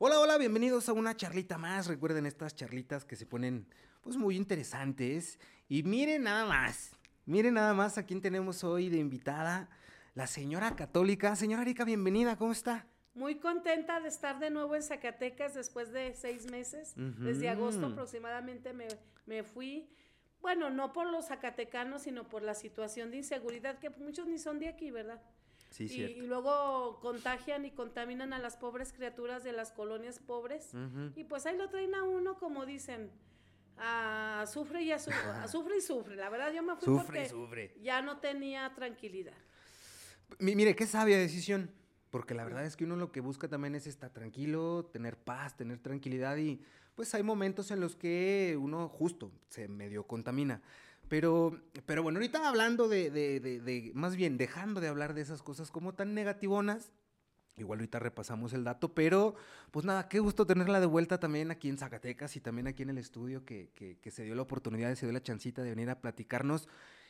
Hola, hola, bienvenidos a una charlita más. Recuerden estas charlitas que se ponen pues muy interesantes. Y miren nada más, miren nada más a quién tenemos hoy de invitada, la señora católica. Señora Erika, bienvenida, ¿cómo está? Muy contenta de estar de nuevo en Zacatecas después de seis meses. Desde agosto aproximadamente me, me fui. Bueno, no por los zacatecanos, sino por la situación de inseguridad, que muchos ni son de aquí, ¿verdad? Sí, y, y, luego contagian y contaminan a las pobres criaturas de las colonias pobres. Y pues ahí lo traen a uno, como dicen, a, sufre y a, sufre y sufre. La verdad, yo me fui sufre porque ya no tenía tranquilidad. mire, qué sabia decisión. Porque la verdad es que uno lo que busca también es estar tranquilo, tener paz, tener tranquilidad y pues hay momentos en los que uno justo se medio contamina. Pero, pero bueno, ahorita hablando de, de, de, más bien dejando de hablar de esas cosas como tan negativonas, igual ahorita repasamos el dato, pero pues nada, qué gusto tenerla de vuelta también aquí en Zacatecas y también aquí en el estudio que, que, que se dio la oportunidad, se dio la chancita de venir a platicarnos.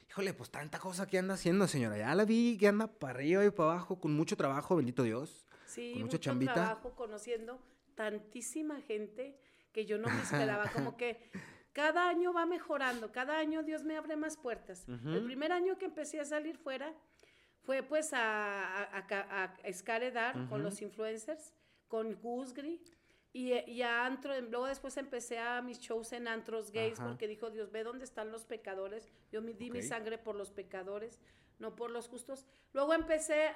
Híjole, pues tanta cosa que anda haciendo, señora. Ya la vi que anda para arriba y para abajo con mucho trabajo, bendito Dios. Sí, con mucha mucho chambita. trabajo conociendo tantísima gente que yo no me esperaba, como que cada año va mejorando, cada año Dios me abre más puertas. El primer año que empecé a salir fuera fue pues a, a, a, escaredar con los influencers, con Gusgri. Y, y, a antro, luego después empecé a mis shows en antros gays porque dijo Dios, ve dónde están los pecadores. Yo me di mi sangre por los pecadores, no por los justos. Luego empecé,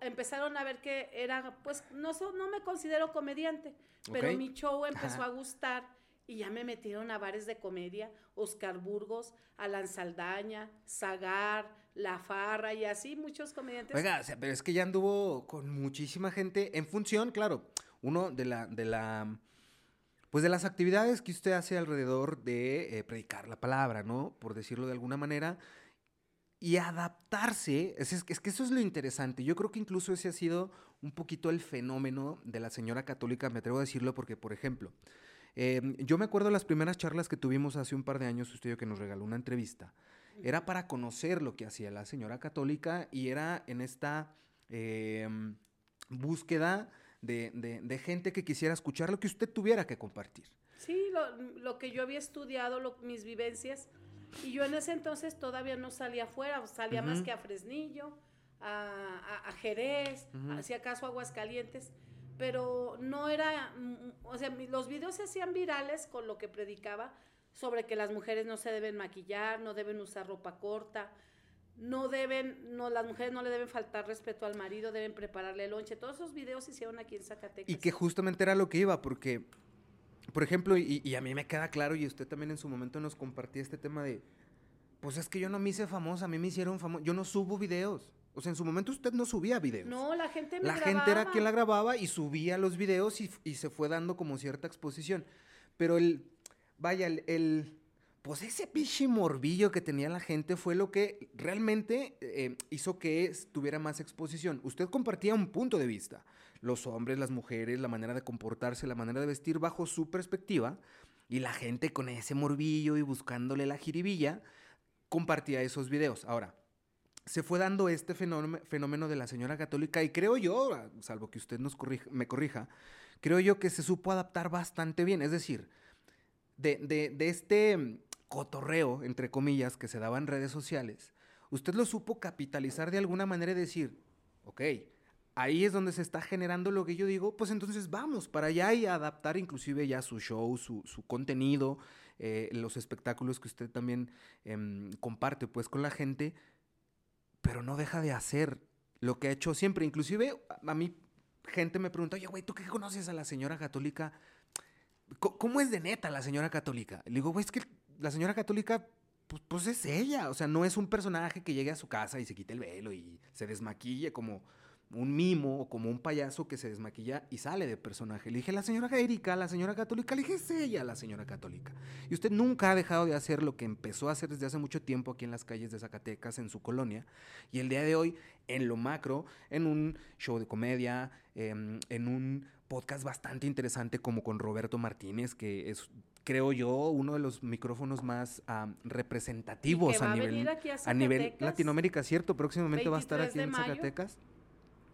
empezaron a ver que era, pues no, no me considero comediante, pero mi show empezó a gustar y ya me metieron a bares de comedia, Oscar Burgos, Alan Saldaña, Zagar, La Farra y así muchos comediantes. Oiga, pero es que ya anduvo con muchísima gente en función, claro, uno de la, de la, pues de las actividades que usted hace alrededor de eh, predicar la palabra, ¿no? Por decirlo de alguna manera. Y adaptarse, es, es, que eso es lo interesante. Yo creo que incluso ese ha sido un poquito el fenómeno de la señora católica, me atrevo a decirlo porque, por ejemplo, Em, yo me acuerdo las primeras charlas que tuvimos hace un par de años, usted que nos regaló una entrevista. Era para conocer lo que hacía la señora católica y era en esta em, búsqueda de, gente que quisiera escuchar lo que usted tuviera que compartir. Sí, lo, que yo había estudiado, mis vivencias. Y yo en ese entonces todavía no salía afuera, salía más que a Fresnillo, a, Jerez, si acaso Aguascalientes pero no era, mm, o sea, los videos se hacían virales con lo que predicaba sobre que las mujeres no se deben maquillar, no deben usar ropa corta, no deben, no, las mujeres no le deben faltar respeto al marido, deben prepararle el lonche. Todos esos videos se hicieron aquí en Zacatecas. Y que justamente era lo que iba, porque, por ejemplo, y, y a mí me queda claro, y usted también en su momento nos compartía este tema de, pues es que yo no me hice famosa, a mí me hicieron famosa, yo no subo videos. O sea, en su momento usted no subía videos. No, la gente me La gente era quien la grababa y subía los videos y, y, se fue dando como cierta exposición. Pero el, vaya, el, pues ese pichi morbillo que tenía la gente fue lo que realmente eh, hizo que tuviera más exposición. Usted compartía un punto de vista. Los hombres, las mujeres, la manera de comportarse, la manera de vestir bajo su perspectiva. Y la gente con ese morbillo y buscándole la jiribilla compartía esos videos. Ahora, se fue dando este fenómeno de la señora católica y creo yo, salvo que usted me corrija, creo yo que se supo adaptar bastante bien. Es decir, de, este cotorreo, entre comillas, que se daba en redes sociales, usted lo supo capitalizar de alguna manera y decir, ok, ahí es donde se está generando lo que yo digo, pues entonces vamos para allá y adaptar inclusive ya su show, su, su contenido, eh, los espectáculos que usted también em, comparte pues con la gente pero no deja de hacer lo que ha hecho siempre. Inclusive a mí gente me pregunta, oye, güey, ¿tú qué conoces a la señora católica? ¿Cómo es de neta la señora católica? Le digo, güey, es que la señora católica, pues, pues, es ella. O sea, no es un personaje que llegue a su casa y se quite el velo y se desmaquille como un mimo o como un payaso que se desmaquilla y sale de personaje. Le dije, la señora Erika, la señora católica, le dije, es ella la señora católica. Y usted nunca ha dejado de hacer lo que empezó a hacer desde hace mucho tiempo aquí en las calles de Zacatecas, en su colonia. Y el día de hoy, en lo macro, en un show de comedia, em, en un podcast bastante interesante como con Roberto Martínez, que es creo yo, uno de los micrófonos más representativos a, nivel, a, nivel Latinoamérica, ¿cierto? Próximamente va a estar aquí en Zacatecas.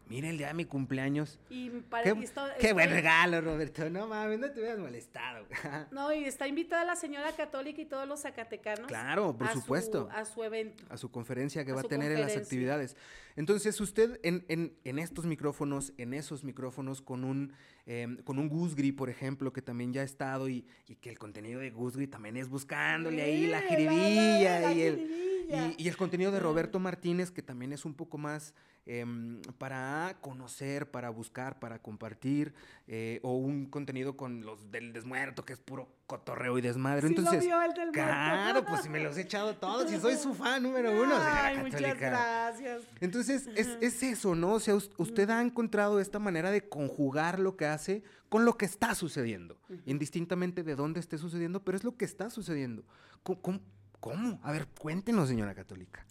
Mira el día de mi cumpleaños. Y qué, qué buen regalo, Roberto. No mames, no te hubieras molestado. no, y está invitada la señora católica y todos los zacatecanos. Claro, por supuesto. a su evento. A su conferencia que va a tener en las actividades. Entonces, usted en, en, en, estos micrófonos, en esos micrófonos, con un, eh, con un Gusgri, por ejemplo, que también ya ha estado y, y que el contenido de Gusgri también es buscándole ahí la jiribilla y el y, el contenido de Roberto Martínez, que también es un poco más em, para conocer, para buscar, para compartir, eh, o un contenido con los del desmuerto, que es puro cotorreo y desmadre. Entonces, claro, pues si me los he echado todos y soy su fan número uno, Ay, muchas gracias. Entonces, es, eso, ¿no? O sea, usted ha encontrado esta manera de conjugar lo que hace con lo que está sucediendo, indistintamente de dónde esté sucediendo, pero es lo que está sucediendo. ¿Cómo, ¿Cómo? A ver, cuéntenos, señora católica.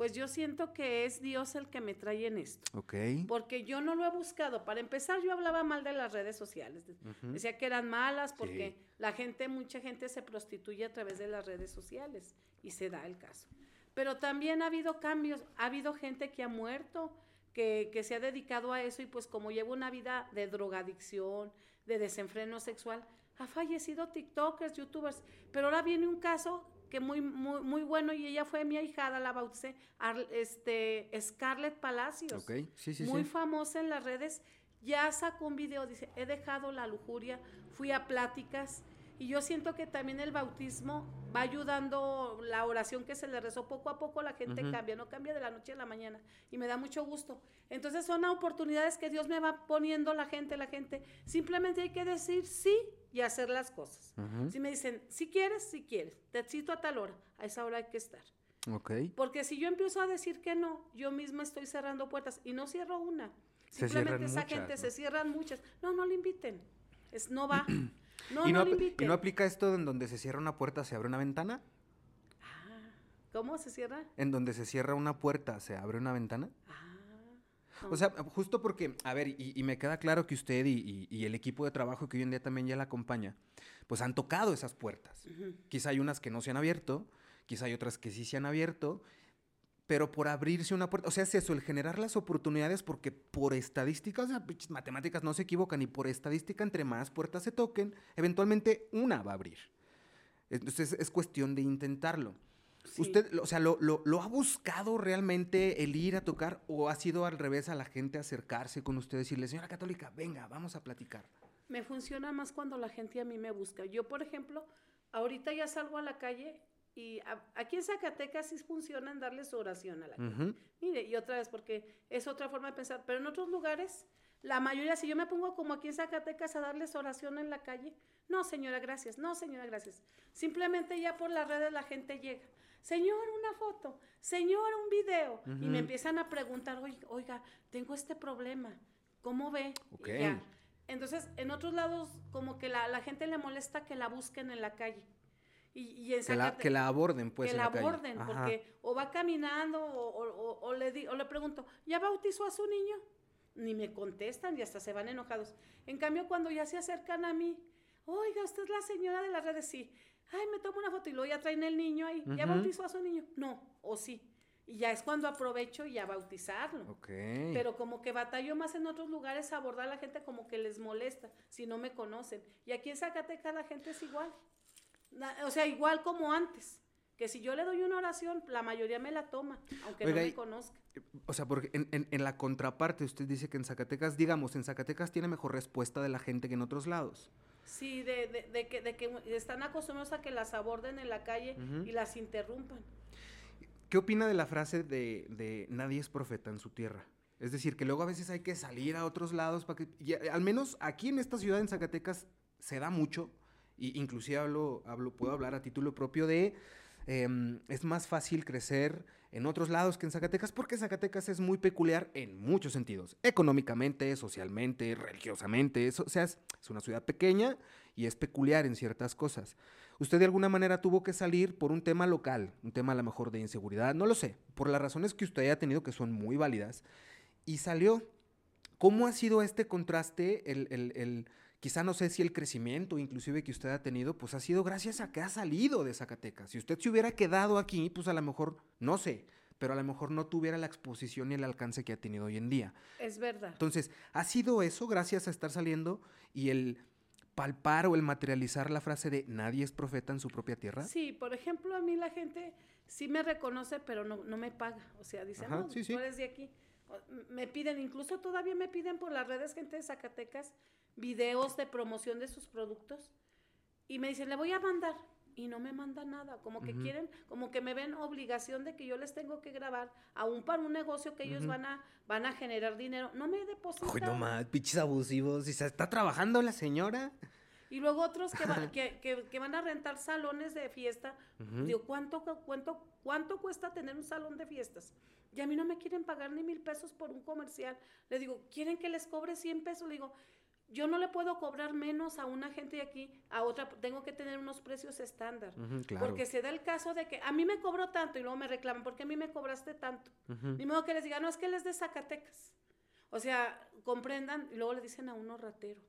Pues yo siento que es Dios el que me trae en esto. Ok. Porque yo no lo he buscado. Para empezar, yo hablaba mal de las redes sociales. Decía que eran malas porque la gente, mucha gente se prostituye a través de las redes sociales y se da el caso. Pero también ha habido cambios, ha habido gente que ha muerto, que, que se ha dedicado a eso y pues como lleva una vida de drogadicción, de desenfreno sexual, ha fallecido TikTokers, YouTubers. Pero ahora viene un caso que muy, muy, muy bueno y ella fue mi ahijada, la bauticé, este, Scarlett Palacios. Sí, sí, muy famosa en las redes. Ya sacó un video, dice, he dejado la lujuria, fui a pláticas y yo siento que también el bautismo va ayudando la oración que se le rezó poco a poco, la gente cambia, no cambia de la noche a la mañana. Y me da mucho gusto. Entonces son oportunidades que Dios me va poniendo la gente, la gente. Simplemente hay que decir sí y hacer las cosas. Si me dicen, si quieres, si quieres, te cito a tal hora, a esa hora hay que estar. Okay. Porque si yo empiezo a decir que no, yo misma estoy cerrando puertas y no cierro una. Simplemente esa gente se cierran muchas. No, no le inviten. Es, no va. No, ¿Y, no, ¿Y no aplica esto en donde se cierra una puerta, se abre una ventana? Ah, ¿Cómo se cierra? En donde se cierra una puerta, se abre una ventana. Ah. O sea, justo porque, a ver, y, me queda claro que usted y, el equipo de trabajo que hoy en día también ya la acompaña, pues han tocado esas puertas. Quizá hay unas que no se han abierto, quizá hay otras que sí se han abierto, pero por abrirse una puerta, o sea, es eso, el generar las oportunidades, porque por estadística, o sea, matemáticas no se equivocan, y por estadística, entre más puertas se toquen, eventualmente una va a abrir. Entonces es cuestión de intentarlo. ¿Usted, o sea, lo, lo, ha buscado realmente el ir a tocar o ha sido al revés a la gente acercarse con usted y decirle, señora católica, venga, vamos a platicar? Me funciona más cuando la gente a mí me busca. Yo, por ejemplo, ahorita ya salgo a la calle y aquí en Zacatecas sí funciona en darle su oración a la gente. Mire, y otra vez, porque es otra forma de pensar, pero en otros lugares, la mayoría, si yo me pongo como aquí en Zacatecas a darles oración en la calle, no, señora, gracias, no, señora, gracias. Simplemente ya por las redes la gente llega. Señor, una foto, señor, un video. Y me empiezan a preguntar, oiga, tengo este problema, ¿cómo ve? Entonces, en otros lados, como que la, la gente le molesta que la busquen en la calle. Y, que, la, que, la, aborden, pues. Que la, aborden, porque o va caminando o, le di, o le pregunto, ¿ya bautizó a su niño? Ni me contestan y hasta se van enojados. En cambio, cuando ya se acercan a mí, oiga, usted es la señora de las redes, sí. Ay, me tomo una foto y luego ya traen el niño ahí. ¿Ya bautizó a su niño? No, o sí. Y ya es cuando aprovecho y a bautizarlo. Okay. Pero como que batallo más en otros lugares a abordar a la gente como que les molesta si no me conocen. Y aquí en Zacatecas la gente es igual. O sea, igual como antes. Que si yo le doy una oración, la mayoría me la toma, aunque no me conozca. O sea, porque en, la contraparte usted dice que en Zacatecas, digamos, en Zacatecas tiene mejor respuesta de la gente que en otros lados. Sí, de, que, de que están acostumbrados a que las aborden en la calle y las interrumpan. ¿Qué opina de la frase de, de, nadie es profeta en su tierra? Es decir, que luego a veces hay que salir a otros lados para que, al menos aquí en esta ciudad, en Zacatecas, se da mucho, y inclusive hablo, hablo, puedo hablar a título propio de, em, es más fácil crecer en otros lados que en Zacatecas porque Zacatecas es muy peculiar en muchos sentidos, económicamente, socialmente, religiosamente, o sea, es, una ciudad pequeña y es peculiar en ciertas cosas. Usted de alguna manera tuvo que salir por un tema local, un tema a lo mejor de inseguridad, no lo sé, por las razones que usted haya tenido que son muy válidas, y salió. ¿Cómo ha sido este contraste, el quizá no sé si el crecimiento inclusive que usted ha tenido, pues ha sido gracias a que ha salido de Zacatecas. Si usted se hubiera quedado aquí, pues a lo mejor, no sé, pero a lo mejor no tuviera la exposición y el alcance que ha tenido hoy en día. Es verdad. Entonces, ha sido eso gracias a estar saliendo y el palpar o el materializar la frase de nadie es profeta en su propia tierra. Sí, por ejemplo, a mí la gente sí me reconoce, pero no, no me paga. O sea, dicen, no, tú eres de aquí. Me piden, incluso todavía me piden por las redes gente de Zacatecas videos de promoción de sus productos y me dicen, le voy a mandar y no me manda nada, como que quieren, como que me ven obligación de que yo les tengo que grabar, aún para un negocio que ellos van a van a generar dinero, no me depositan. Uy, no más, pinches abusivos, y se está trabajando la señora. Y luego otros que, que, que, van a rentar salones de fiesta. Digo, ¿cuánto, cuánto, ¿cuánto cuesta tener un salón de fiestas? Y a mí no me quieren pagar ni mil pesos por un comercial. Le digo, ¿quieren que les cobre 100 pesos? Le digo, yo no le puedo cobrar menos a una gente de aquí, a otra, tengo que tener unos precios estándar. Porque se da el caso de que a mí me cobró tanto y luego me reclaman, ¿por qué a mí me cobraste tanto? Ni modo que les diga, no, es que él es de Zacatecas. O sea, comprendan, y luego le dicen a uno ratero,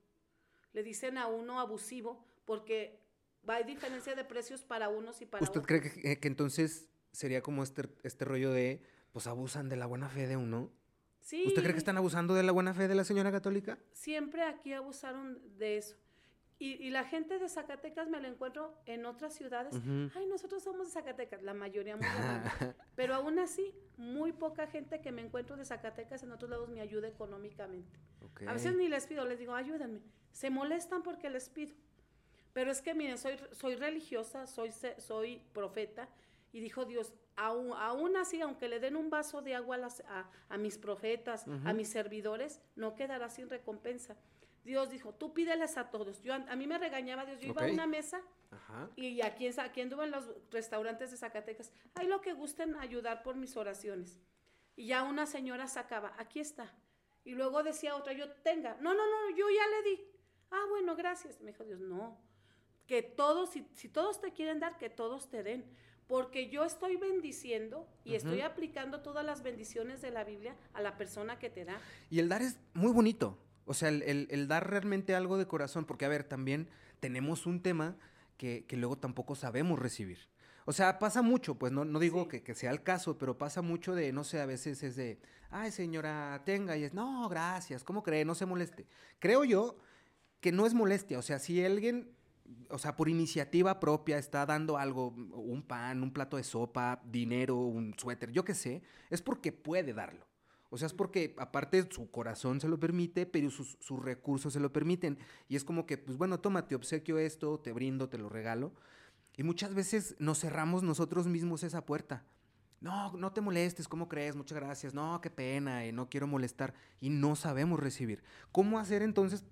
le dicen a uno abusivo, porque hay diferencia de precios para unos y para otros. ¿Usted cree que, que, entonces sería como este, este rollo de, pues abusan de la buena fe de uno? ¿Usted cree que están abusando de la buena fe de la señora católica? Siempre aquí abusaron de eso. Y, la gente de Zacatecas me la encuentro en otras ciudades. Ay, nosotros somos de Zacatecas, la mayoría muy Pero aún así, muy poca gente que me encuentro de Zacatecas en otros lados me ayuda económicamente. A veces ni les pido, les digo, ayúdenme. Se molestan porque les pido. Pero es que, miren, soy, soy religiosa, soy, soy profeta, y dijo Dios, aún, así, aunque le den un vaso de agua a, mis profetas, a mis servidores, no quedará sin recompensa. Dios dijo, tú pídeles a todos. Yo, a mí me regañaba Dios, yo iba a una mesa y aquí, aquí anduve en los restaurantes de Zacatecas. Hay lo que gusten ayudar por mis oraciones. Y ya una señora sacaba, aquí está. Y luego decía otra, yo tenga. No, no, no, yo ya le di. Ah, bueno, gracias. Me dijo Dios, no. Que todos, si, si todos te quieren dar, que todos te den porque yo estoy bendiciendo y estoy aplicando todas las bendiciones de la Biblia a la persona que te da. Y el dar es muy bonito, o sea, el, dar realmente algo de corazón, porque a ver, también tenemos un tema que, luego tampoco sabemos recibir. O sea, pasa mucho, pues no, no digo que, que, sea el caso, pero pasa mucho de, no sé, a veces es de, ay señora, tenga, y es, no, gracias, ¿cómo cree? No se moleste. Creo yo que no es molestia, o sea, si alguien o sea, por iniciativa propia está dando algo, un pan, un plato de sopa, dinero, un suéter, yo qué sé, es porque puede darlo. O sea, es porque aparte su corazón se lo permite, pero sus, recursos se lo permiten. Y es como que, pues bueno, toma, te obsequio esto, te brindo, te lo regalo. Y muchas veces nos cerramos nosotros mismos esa puerta. No, no te molestes, ¿cómo crees? Muchas gracias. No, qué pena, eh, no quiero molestar. Y no sabemos recibir. ¿Cómo hacer entonces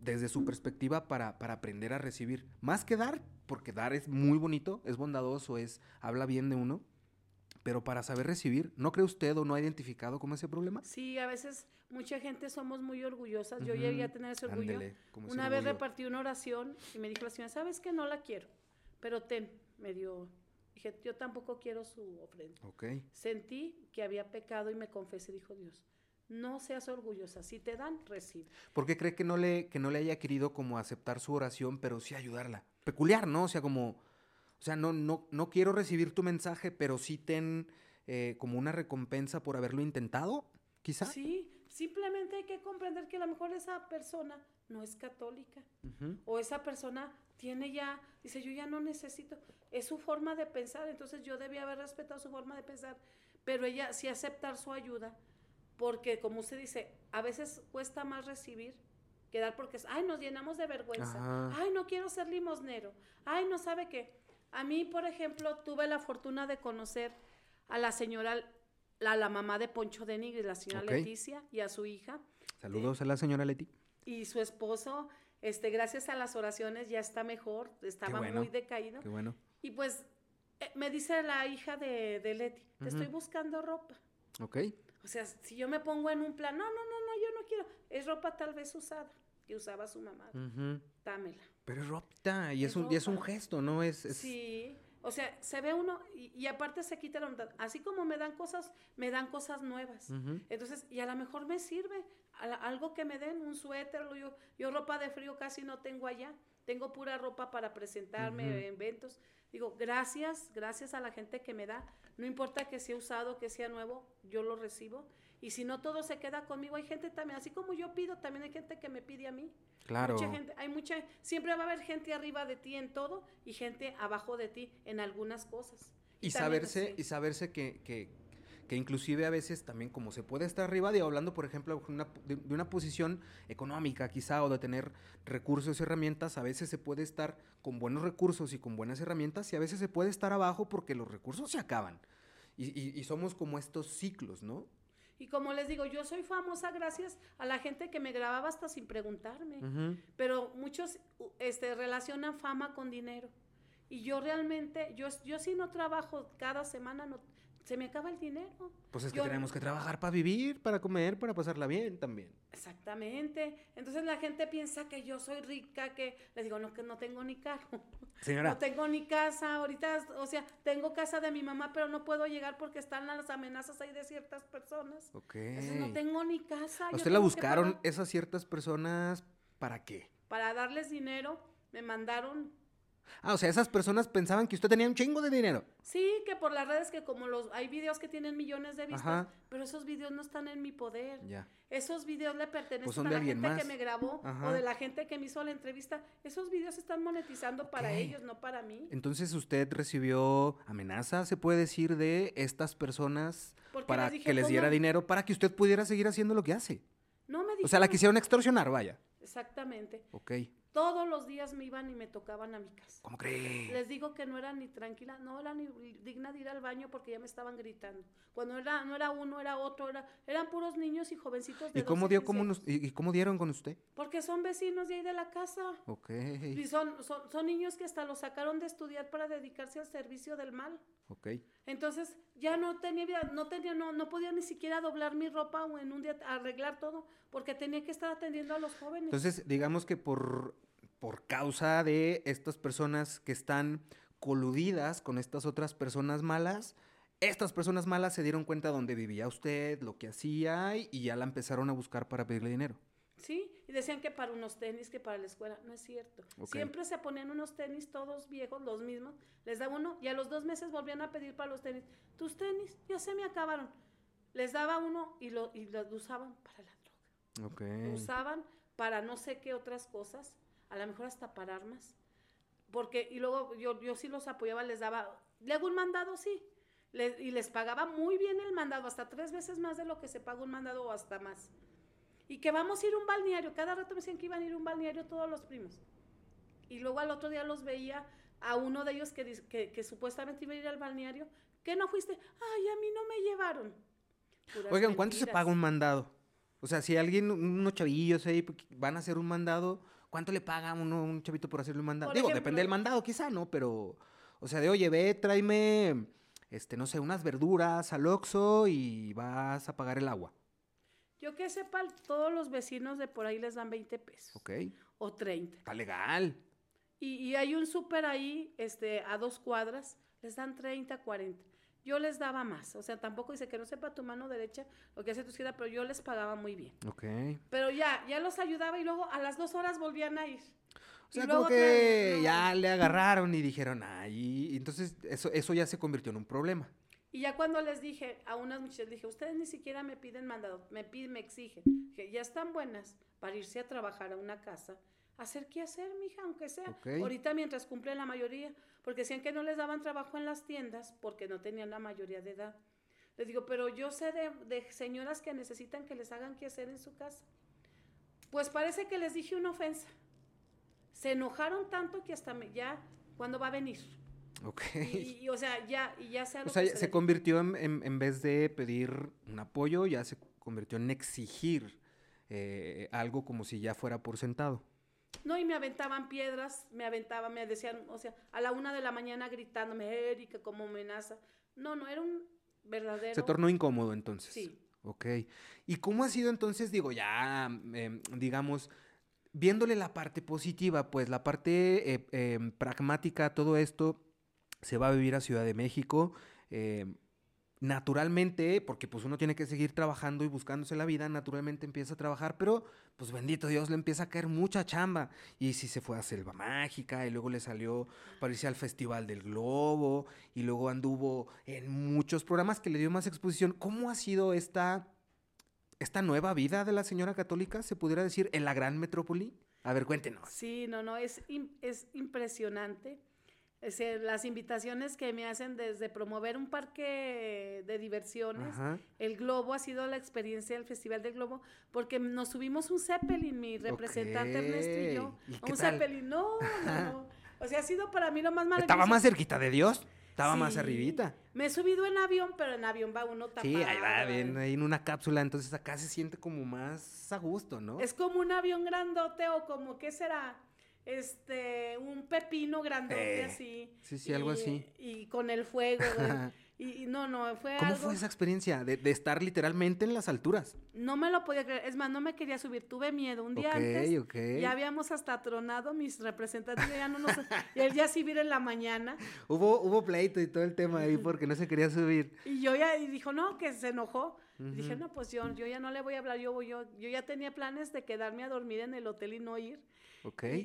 desde su perspectiva para, aprender a recibir. Más que dar, porque dar es muy bonito, es bondadoso, es habla bien de uno, pero para saber recibir, ¿no cree usted o no ha identificado como ese problema? Sí, a veces mucha gente somos muy orgullosas. Yo llegué a tener ese orgullo. una vez repartí una oración y me dijo la señora, ¿sabes que no la quiero? Pero ten, me dio. Dije, yo tampoco quiero su ofrenda. Okay. Sentí que había pecado y me confesé, dijo Dios no seas orgullosa. Si te dan, recibe. ¿Por qué cree que no le, que no le haya querido como aceptar su oración, pero sí ayudarla? Peculiar, ¿no? O sea, como, o sea, no, no, no quiero recibir tu mensaje, pero sí ten eh, como una recompensa por haberlo intentado, quizá. Sí, simplemente hay que comprender que a lo mejor esa persona no es católica. O esa persona tiene ya, dice, yo ya no necesito. Es su forma de pensar, entonces yo debía haber respetado su forma de pensar. Pero ella sí aceptar su ayuda porque como usted dice, a veces cuesta más recibir que dar porque, ay, nos llenamos de vergüenza, ay, no quiero ser limosnero, ay, no sabe qué. A mí, por ejemplo, tuve la fortuna de conocer a la señora, la, la mamá de Poncho de Nigris, la señora Leticia, y a su hija. Saludos a la señora Leti. Y su esposo, este, gracias a las oraciones ya está mejor, estaba muy decaído. Qué bueno. Y pues eh, me dice la hija de, de Leti, te estoy buscando ropa. Ok. O sea, si yo me pongo en un plan, no, no, no, no, yo no quiero, es ropa tal vez usada, que usaba su mamá, dámela. Pero es ropa, y es, un, y es un gesto, ¿no? Es, Sí, O sea, se ve uno y, aparte se quita la voluntad. Así como me dan cosas, me dan cosas nuevas. Entonces, y a lo mejor me sirve algo que me den, un suéter, yo, yo ropa de frío casi no tengo allá. Tengo pura ropa para presentarme en eventos. Digo, gracias, gracias a la gente que me da. No importa que sea usado, que sea nuevo, yo lo recibo. Y si no todo se queda conmigo, hay gente también, así como yo pido, también hay gente que me pide a mí. Claro. Mucha gente, hay mucha, siempre va a haber gente arriba de ti en todo y gente abajo de ti en algunas cosas. Y, saberse, y saberse que, que, que, inclusive a veces también como se puede estar arriba, de hablando por ejemplo de, de, una posición económica quizá o de tener recursos y herramientas, a veces se puede estar con buenos recursos y con buenas herramientas y a veces se puede estar abajo porque los recursos se acaban. Y, y, y somos como estos ciclos, ¿no? Y como les digo, yo soy famosa gracias a la gente que me grababa hasta sin preguntarme. Pero muchos este, relacionan fama con dinero. Y yo realmente, yo, yo sí no trabajo cada semana, no, se me acaba el dinero. Pues es que tenemos que trabajar para vivir, para comer, para pasarla bien también. Exactamente. Entonces la gente piensa que yo soy rica, que les digo, no, que no tengo ni carro. Señora. No tengo ni casa. Ahorita, o sea, tengo casa de mi mamá, pero no puedo llegar porque están las amenazas ahí de ciertas personas. Ok. Entonces no tengo ni casa. usted la buscaron esas ciertas personas para qué? Para darles dinero. Me mandaron Ah, o sea, esas personas pensaban que usted tenía un chingo de dinero. Sí, que por las redes que como los hay videos que tienen millones de vistas, pero esos videos no están en mi poder. Ya. Esos videos le pertenecen pues a la gente que me grabó o de la gente que me hizo la entrevista. Esos videos están monetizando para ellos, no para mí. Entonces usted recibió amenaza, se puede decir, de estas personas para que les diera dinero para que usted pudiera seguir haciendo lo que hace. No me O sea, la quisieron extorsionar, vaya. Exactamente. Ok. Todos los días me iban y me tocaban a mi casa. ¿Cómo crees? Les digo que no era ni tranquila, no era ni digna de ir al baño porque ya me estaban gritando. Cuando era, no era uno, era otro, era, eran puros niños y jovencitos de ¿Y cómo, dio, cómo y, cómo dieron con usted? Porque son vecinos de ahí de la casa. Ok. Y son, son, son niños que hasta los sacaron de estudiar para dedicarse al servicio del mal. Ok. Entonces ya no tenía vida, no tenía, no, no podía ni siquiera doblar mi ropa o en un día arreglar todo porque tenía que estar atendiendo a los jóvenes. Entonces, digamos que por, por causa de estas personas que están coludidas con estas otras personas malas, estas personas malas se dieron cuenta dónde vivía usted, lo que hacía y ya la empezaron a buscar para pedirle dinero. Sí, y decían que para unos tenis, que para la escuela. No es cierto. Siempre se ponían unos tenis todos viejos, los mismos. Les daba uno y a los dos meses volvían a pedir para los tenis. Tus tenis ya se me acabaron. Les daba uno y lo, y lo usaban para la usaban para no sé qué otras cosas, a lo mejor hasta para armas. Porque, y luego yo, yo sí los apoyaba, les daba, le hago un mandado, sí. y les pagaba muy bien el mandado, hasta tres veces más de lo que se paga un mandado o hasta más. Y que vamos a ir a un balneario. Cada rato me decían que iban a ir a un balneario todos los primos. Y luego al otro día los veía a uno de ellos que, que, que supuestamente iba a ir al balneario. ¿Qué no fuiste? Ay, a mí no me llevaron. Oigan, ¿cuánto se paga un mandado? O sea, si alguien, unos chavillos ahí van a hacer un mandado, ¿cuánto le paga uno, un chavito por hacerle un mandado? Digo, depende del mandado quizá, ¿no? Pero, o sea, de oye, ve, tráeme, este, no sé, unas verduras al Oxxo y vas a pagar el agua. Yo que sepa, todos los vecinos de por ahí les dan 20 pesos. Ok. O 30. Está legal. Y, y hay un súper ahí, este, a dos cuadras, les dan 30, 40 yo les daba más. O sea, tampoco dice que no sepa tu mano derecha lo que hace tu izquierda, pero yo les pagaba muy bien. Ok. Pero ya, ya los ayudaba y luego a las dos horas volvían a ir. O sea, como que ya le agarraron y dijeron, ay, y entonces eso, eso ya se convirtió en un problema. Y ya cuando les dije a unas muchachas, dije, ustedes ni siquiera me piden mandado, me piden, me exigen. que ya están buenas para irse a trabajar a una casa, hacer qué hacer, mija, aunque sea. Ahorita mientras cumplen la mayoría, porque decían que no les daban trabajo en las tiendas porque no tenían la mayoría de edad. Les digo, pero yo sé de, señoras que necesitan que les hagan qué hacer en su casa. Pues parece que les dije una ofensa. Se enojaron tanto que hasta me, ya, ¿cuándo va a venir? Ok. Y, o sea, ya, y ya sea O sea, se, convirtió en, en, vez de pedir un apoyo, ya se convirtió en exigir eh, algo como si ya fuera por sentado. No, y me aventaban piedras, me aventaban, me decían, o sea, a la una de la mañana gritándome, Erika, como amenaza. No, no, era un verdadero... Se tornó incómodo entonces. Sí. Ok. ¿Y cómo ha sido entonces, digo, ya, em, digamos, viéndole la parte positiva, pues la parte eh, em, pragmática a todo esto, se va a vivir a Ciudad de México. Eh, naturalmente, porque pues uno tiene que seguir trabajando y buscándose la vida, naturalmente empieza a trabajar, pero pues bendito Dios, le empieza a caer mucha chamba. Y si se fue a Selva Mágica, y luego le salió para irse al Festival del Globo, y luego anduvo en muchos programas que le dio más exposición. ¿Cómo ha sido esta, esta nueva vida de la señora católica, se pudiera decir, en la gran metrópoli? A ver, cuéntenos. Sí, no, no, es, es impresionante las invitaciones que me hacen desde promover un parque de diversiones, el Globo ha sido la experiencia del Festival del Globo, porque nos subimos un Zeppelin, mi representante Ernesto y yo. un Zeppelin, no, no, O sea, ha sido para mí lo más maravilloso. ¿Estaba más cerquita de Dios? Estaba más arribita. Me he subido en avión, pero en avión va uno tapado. Sí, ahí va, bien, ahí en una cápsula, entonces acá se siente como más a gusto, ¿no? Es como un avión grandote o como, ¿qué será? Este, un pepino grandote eh, así. Sí, sí, algo así. Y con el fuego. y, no, no, fue ¿Cómo fue esa experiencia de, estar literalmente en las alturas? No me lo podía creer. Es más, no me quería subir. Tuve miedo. Un día antes ya habíamos hasta tronado mis representantes. Ya no nos, y él ya sí en la mañana. Hubo, hubo pleito y todo el tema ahí porque no se quería subir. Y yo ya, y dijo, no, que se enojó. Dije, no, pues yo, yo ya no le voy a hablar. Yo, yo, yo ya tenía planes de quedarme a dormir en el hotel y no ir.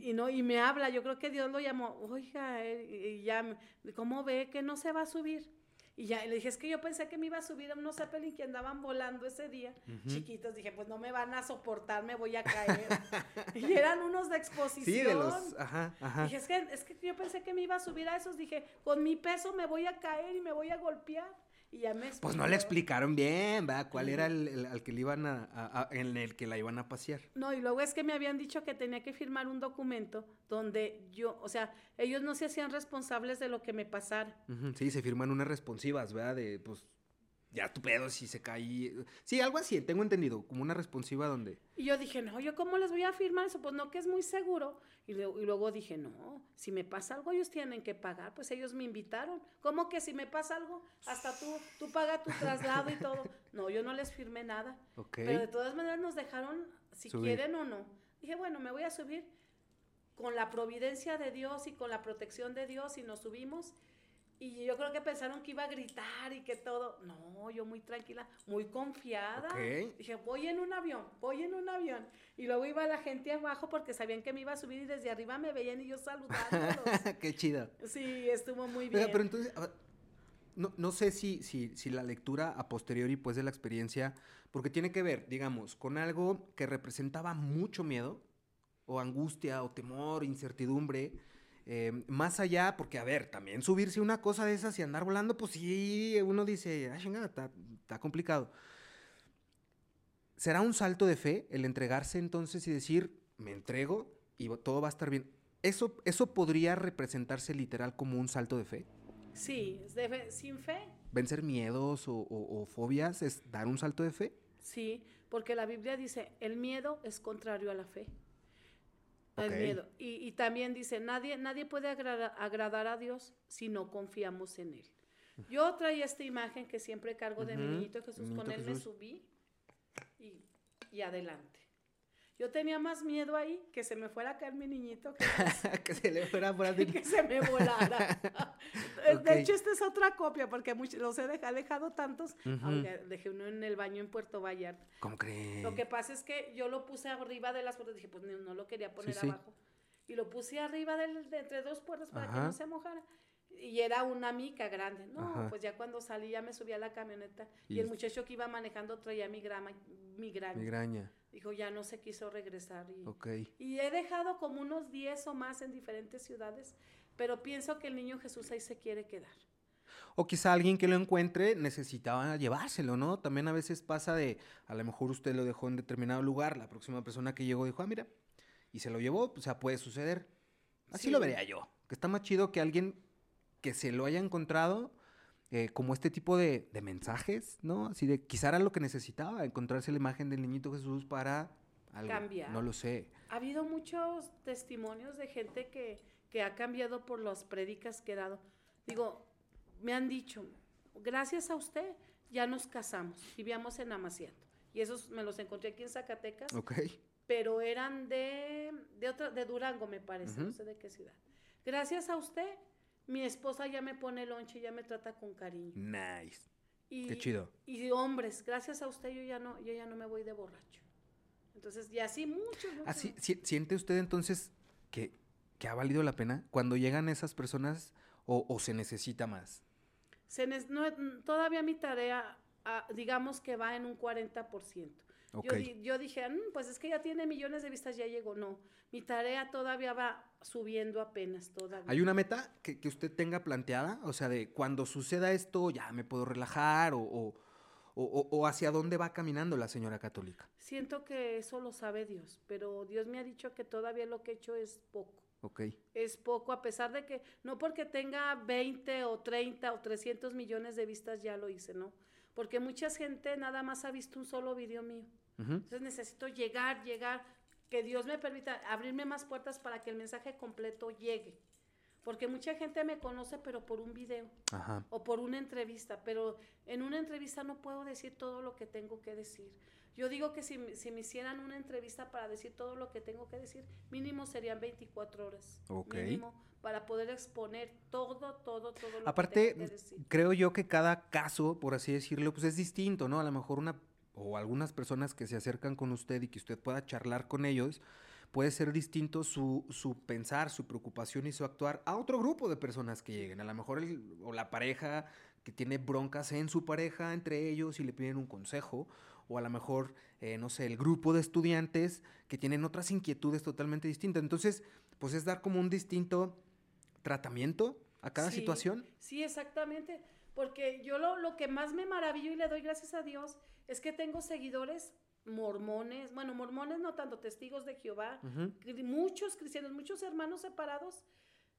Y, no, y me habla, yo creo que Dios lo llamó, oiga, eh, y ya, ¿cómo ve que no se va a subir? Y ya le dije, es que yo pensé que me iba a subir a unos Zeppelin que andaban volando ese día, chiquitos. Dije, pues no me van a soportar, me voy a caer. y eran unos de exposición. Sí, de los, ajá, ajá. Dije, es que, es que yo pensé que me iba a subir a esos. Dije, con mi peso me voy a caer y me voy a golpear. Pues no le explicaron bien, ¿verdad? ¿Cuál era el, al que le iban a, en el que la iban a pasear? No, y luego es que me habían dicho que tenía que firmar un documento donde yo, o sea, ellos no se hacían responsables de lo que me pasara. sí, se firman unas responsivas, ¿verdad? De, pues, ya tu pedo si se cae. Sí, algo así, tengo entendido, como una responsiva donde. Y yo dije, no, ¿yo cómo les voy a firmar eso? Pues no, que es muy seguro. Y, luego dije, no, si me pasa algo, ellos tienen que pagar, pues ellos me invitaron. ¿Cómo que si me pasa algo, hasta tú, tú pagas tu traslado y todo? No, yo no les firmé nada. Pero de todas maneras nos dejaron, si quieren o no. Dije, bueno, me voy a subir con la providencia de Dios y con la protección de Dios y nos subimos y yo creo que pensaron que iba a gritar y que todo. No, yo muy tranquila, muy confiada. Dije, voy en un avión, voy en un avión. Y luego iba la gente abajo porque sabían que me iba a subir y desde arriba me veían y yo saludándolos. Qué chido. Sí, estuvo muy bien. pero entonces, no, no sé si, si, si la lectura a posteriori, pues, de la experiencia, porque tiene que ver, digamos, con algo que representaba mucho miedo, o angustia, o temor, incertidumbre eh, más allá, porque a ver, también subirse una cosa de esas y andar volando, pues sí, uno dice, ah, chingada, está, complicado. ¿Será un salto de fe el entregarse entonces y decir, me entrego y todo va a estar bien? ¿Eso, eso podría representarse literal como un salto de fe? Sí, sin fe. ¿Vencer miedos o, o fobias es dar un salto de fe? Sí, porque la Biblia dice, el miedo es contrario a la fe. El miedo. Y, también dice, nadie, nadie puede agradar a Dios si no confiamos en Él. Yo traía esta imagen que siempre cargo de mi niñito Jesús, con Él me subí y adelante. Yo tenía más miedo ahí que se me fuera a caer mi niñito. Que, que se le fuera ahí. que se me volara. De hecho, esta es otra copia, porque los he dejado, tantos, aunque dejé uno en el baño en Puerto Vallarta. ¿Cómo crees? Lo que pasa es que yo lo puse arriba de las puertas, dije, pues no, lo quería poner abajo. Y lo puse arriba de entre dos puertas para que no se mojara y era una mica grande. No, pues ya cuando salí ya me subí a la camioneta y, el muchacho que iba manejando traía migraña. migraña. Dijo, ya no se quiso regresar. Y, y he dejado como unos 10 o más en diferentes ciudades, pero pienso que el niño Jesús ahí se quiere quedar. O quizá alguien que lo encuentre necesitaba llevárselo, ¿no? También a veces pasa de, a lo mejor usted lo dejó en determinado lugar, la próxima persona que llegó dijo, ah, mira, y se lo llevó, o sea, puede suceder. Así lo vería yo. Que está más chido que alguien que se lo haya encontrado eh, como este tipo de, mensajes, ¿no? Así de quizá era lo que necesitaba, encontrarse la imagen del niñito Jesús para algo. Cambiar. No lo sé. Ha habido muchos testimonios de gente que, que ha cambiado por las prédicas que he dado. Digo, me han dicho, gracias a usted ya nos casamos, vivíamos en Amaciato. Y esos me los encontré aquí en Zacatecas. Ok. Pero eran de, de, otra, de Durango, me parece, no sé de qué ciudad. Gracias a usted Mi esposa ya me pone lonche, ya me trata con cariño. Nice. Qué chido. Y hombres, gracias a usted yo ya no, yo ya no me voy de borracho. Entonces, y así muchos. Así, ¿Siente usted entonces que, que, ha valido la pena cuando llegan esas personas o, o se necesita más? Se no, todavía mi tarea, ah, digamos que va en un 40%. Yo, dije, mm, pues es que ya tiene millones de vistas, ya llegó. No, mi tarea todavía va subiendo apenas todavía. ¿Hay una meta que, usted tenga planteada? O sea, de cuando suceda esto ya me puedo relajar o, o, hacia dónde va caminando la señora católica. Siento que eso lo sabe Dios, pero Dios me ha dicho que todavía lo que he hecho es poco. Ok. Es poco, a pesar de que, no porque tenga 20 o 30 o 300 millones de vistas ya lo hice, ¿no? Porque mucha gente nada más ha visto un solo video mío. Entonces necesito llegar, llegar, que Dios me permita abrirme más puertas para que el mensaje completo llegue. Porque mucha gente me conoce, pero por un video o por una entrevista, pero en una entrevista no puedo decir todo lo que tengo que decir. Yo digo que si, si me hicieran una entrevista para decir todo lo que tengo que decir, mínimo serían 24 horas. Mínimo para poder exponer todo, todo, todo lo Aparte, que tengo que decir. creo yo que cada caso, por así decirlo, pues es distinto, ¿no? A lo mejor una o algunas personas que se acercan con usted y que usted pueda charlar con ellos, puede ser distinto su, su, pensar, su preocupación y su actuar a otro grupo de personas que lleguen. A lo mejor o la pareja que tiene broncas en su pareja entre ellos y le piden un consejo, o a lo mejor, eh, no sé, el grupo de estudiantes que tienen otras inquietudes totalmente distintas. Entonces, pues es dar como un distinto tratamiento a cada situación. Sí, exactamente, porque yo lo, lo que más me maravillo y le doy gracias a Dios es que tengo seguidores mormones, bueno, mormones no tanto, testigos de Jehová, muchos cristianos, muchos hermanos separados.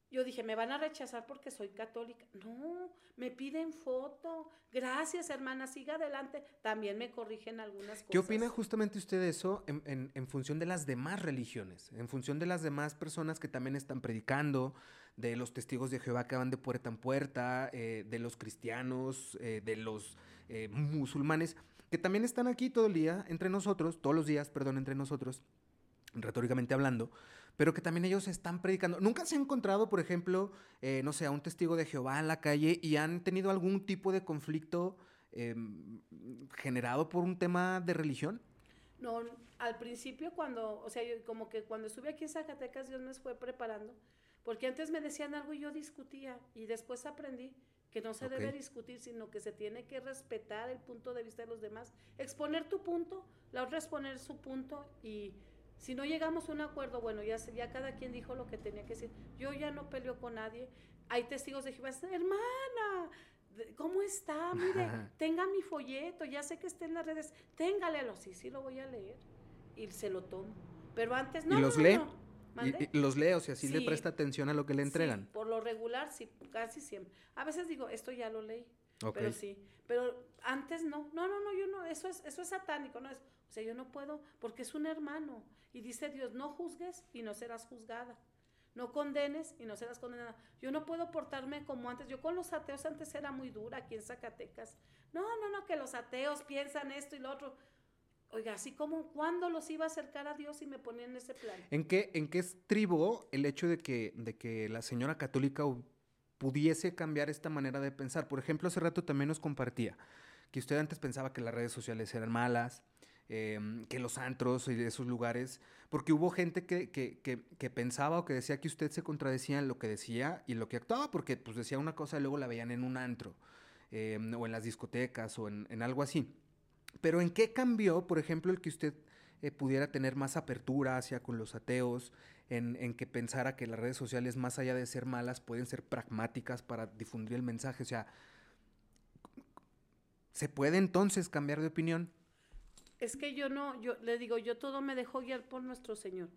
Yo dije, me van a rechazar porque soy católica. No, me piden foto. Gracias, hermana, siga adelante. También me corrigen algunas cosas. ¿Qué opina justamente usted de eso en, en, función de las demás religiones? En función de las demás personas que también están predicando, de los testigos de Jehová que van de puerta en puerta, eh, de los cristianos, eh, de los eh, musulmanes que también están aquí todo el día entre nosotros, todos los días, perdón, entre nosotros, retóricamente hablando, pero que también ellos están predicando. ¿Nunca se han encontrado, por ejemplo, eh, no sé, a un testigo de Jehová en la calle y han tenido algún tipo de conflicto em, generado por un tema de religión? No, al principio cuando, o sea, como que cuando estuve aquí en Zacatecas, Dios me fue preparando, porque antes me decían algo y yo discutía y después aprendí que no se debe discutir, sino que se tiene que respetar el punto de vista de los demás, exponer tu punto, la otra exponer su punto y si no llegamos a un acuerdo, bueno, ya, ya cada quien dijo lo que tenía que decir. Yo ya no peleo con nadie. Hay testigos de Jehová, hermana, ¿cómo está? Mire, tenga mi folleto, ya sé que está en las redes, téngalelo, sí, sí lo voy a leer y se lo tomo. Pero antes no. ¿Y los lee? Y, los leo, si así le presta atención a lo que le entregan. Sí, por lo regular, sí, casi siempre. A veces digo, esto ya lo leí. Pero sí. Pero antes no. No, no, no, yo no. Eso es, eso es satánico, ¿no? Es, o sea, yo no puedo, porque es un hermano. Y dice Dios, no juzgues y no serás juzgada. No condenes y no serás condenada. Yo no puedo portarme como antes. Yo con los ateos antes era muy dura aquí en Zacatecas. No, no, no, que los ateos piensan esto y lo otro. Oiga, así como cuando los iba a acercar a Dios y me ponía en ese plan. ¿En qué, en qué estribó el hecho de que, de que la señora católica pudiese cambiar esta manera de pensar? Por ejemplo, hace rato también nos compartía que usted antes pensaba que las redes sociales eran malas, em, que los antros y esos lugares, porque hubo gente que, que, que, pensaba o que decía que usted se contradecía en lo que decía y lo que actuaba, porque pues decía una cosa y luego la veían en un antro, em, o en las discotecas, o en, en algo así. Pero ¿en qué cambió, por ejemplo, el que usted eh, pudiera tener más apertura hacia con los ateos, en, que pensara que las redes sociales, más allá de ser malas, pueden ser pragmáticas para difundir el mensaje? O sea, ¿se puede entonces cambiar de opinión? Es que yo no, yo le digo, yo todo me dejó guiar por nuestro Señor.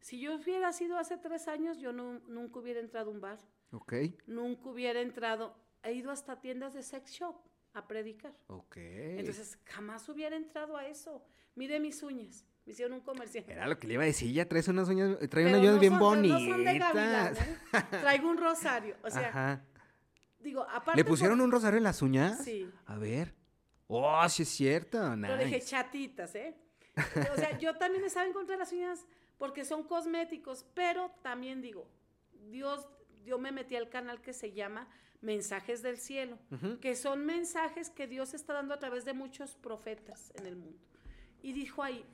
Si yo hubiera sido hace tres años, yo no, nunca hubiera entrado a un bar. Ok. Nunca hubiera entrado, he ido hasta tiendas de sex shop a predicar. Ok. Entonces, jamás hubiera entrado a eso. Mire mis uñas. Me hicieron un comercial. Era lo que le iba a decir, ya traes unas uñas, trae unas uñas bien bonitas. ¿eh? Traigo un rosario. O sea, Ajá. digo, aparte. ¿Le pusieron un rosario en las uñas? Sí. A ver. Oh, sí es cierto. Nice. Lo dejé chatitas, ¿eh? O sea, yo también estaba en contra de las uñas porque son cosméticos, pero también digo, Dios yo me metí al canal que se llama Mensajes del Cielo, que son mensajes que Dios está dando a través de muchos profetas en el mundo. Y dijo ahí,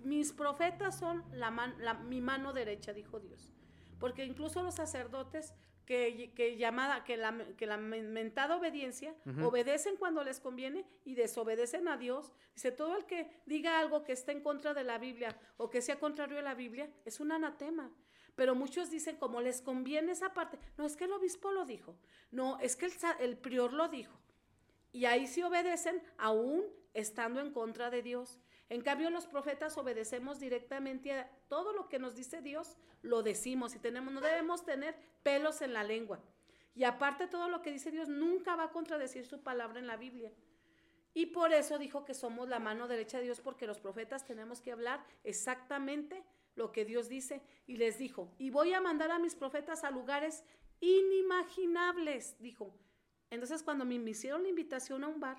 mis profetas son la, mi mano derecha, dijo Dios. Porque incluso los sacerdotes que, llamada, que la, que la mentada obediencia, obedecen cuando les conviene y desobedecen a Dios. Dice, todo el que diga algo que esté en contra de la Biblia o que sea contrario a la Biblia, es un anatema. Pero muchos dicen, como les conviene esa parte, no es que el obispo lo dijo, no, es que el, el prior lo dijo. Y ahí sí obedecen aún estando en contra de Dios. En cambio, los profetas obedecemos directamente a todo lo que nos dice Dios, lo decimos y tenemos, no debemos tener pelos en la lengua. Y aparte, todo lo que dice Dios nunca va a contradecir su palabra en la Biblia. Y por eso dijo que somos la mano derecha de Dios, porque los profetas tenemos que hablar exactamente lo que Dios dice. Y les dijo, y voy a mandar a mis profetas a lugares inimaginables, dijo. Entonces, cuando me hicieron la invitación a un bar,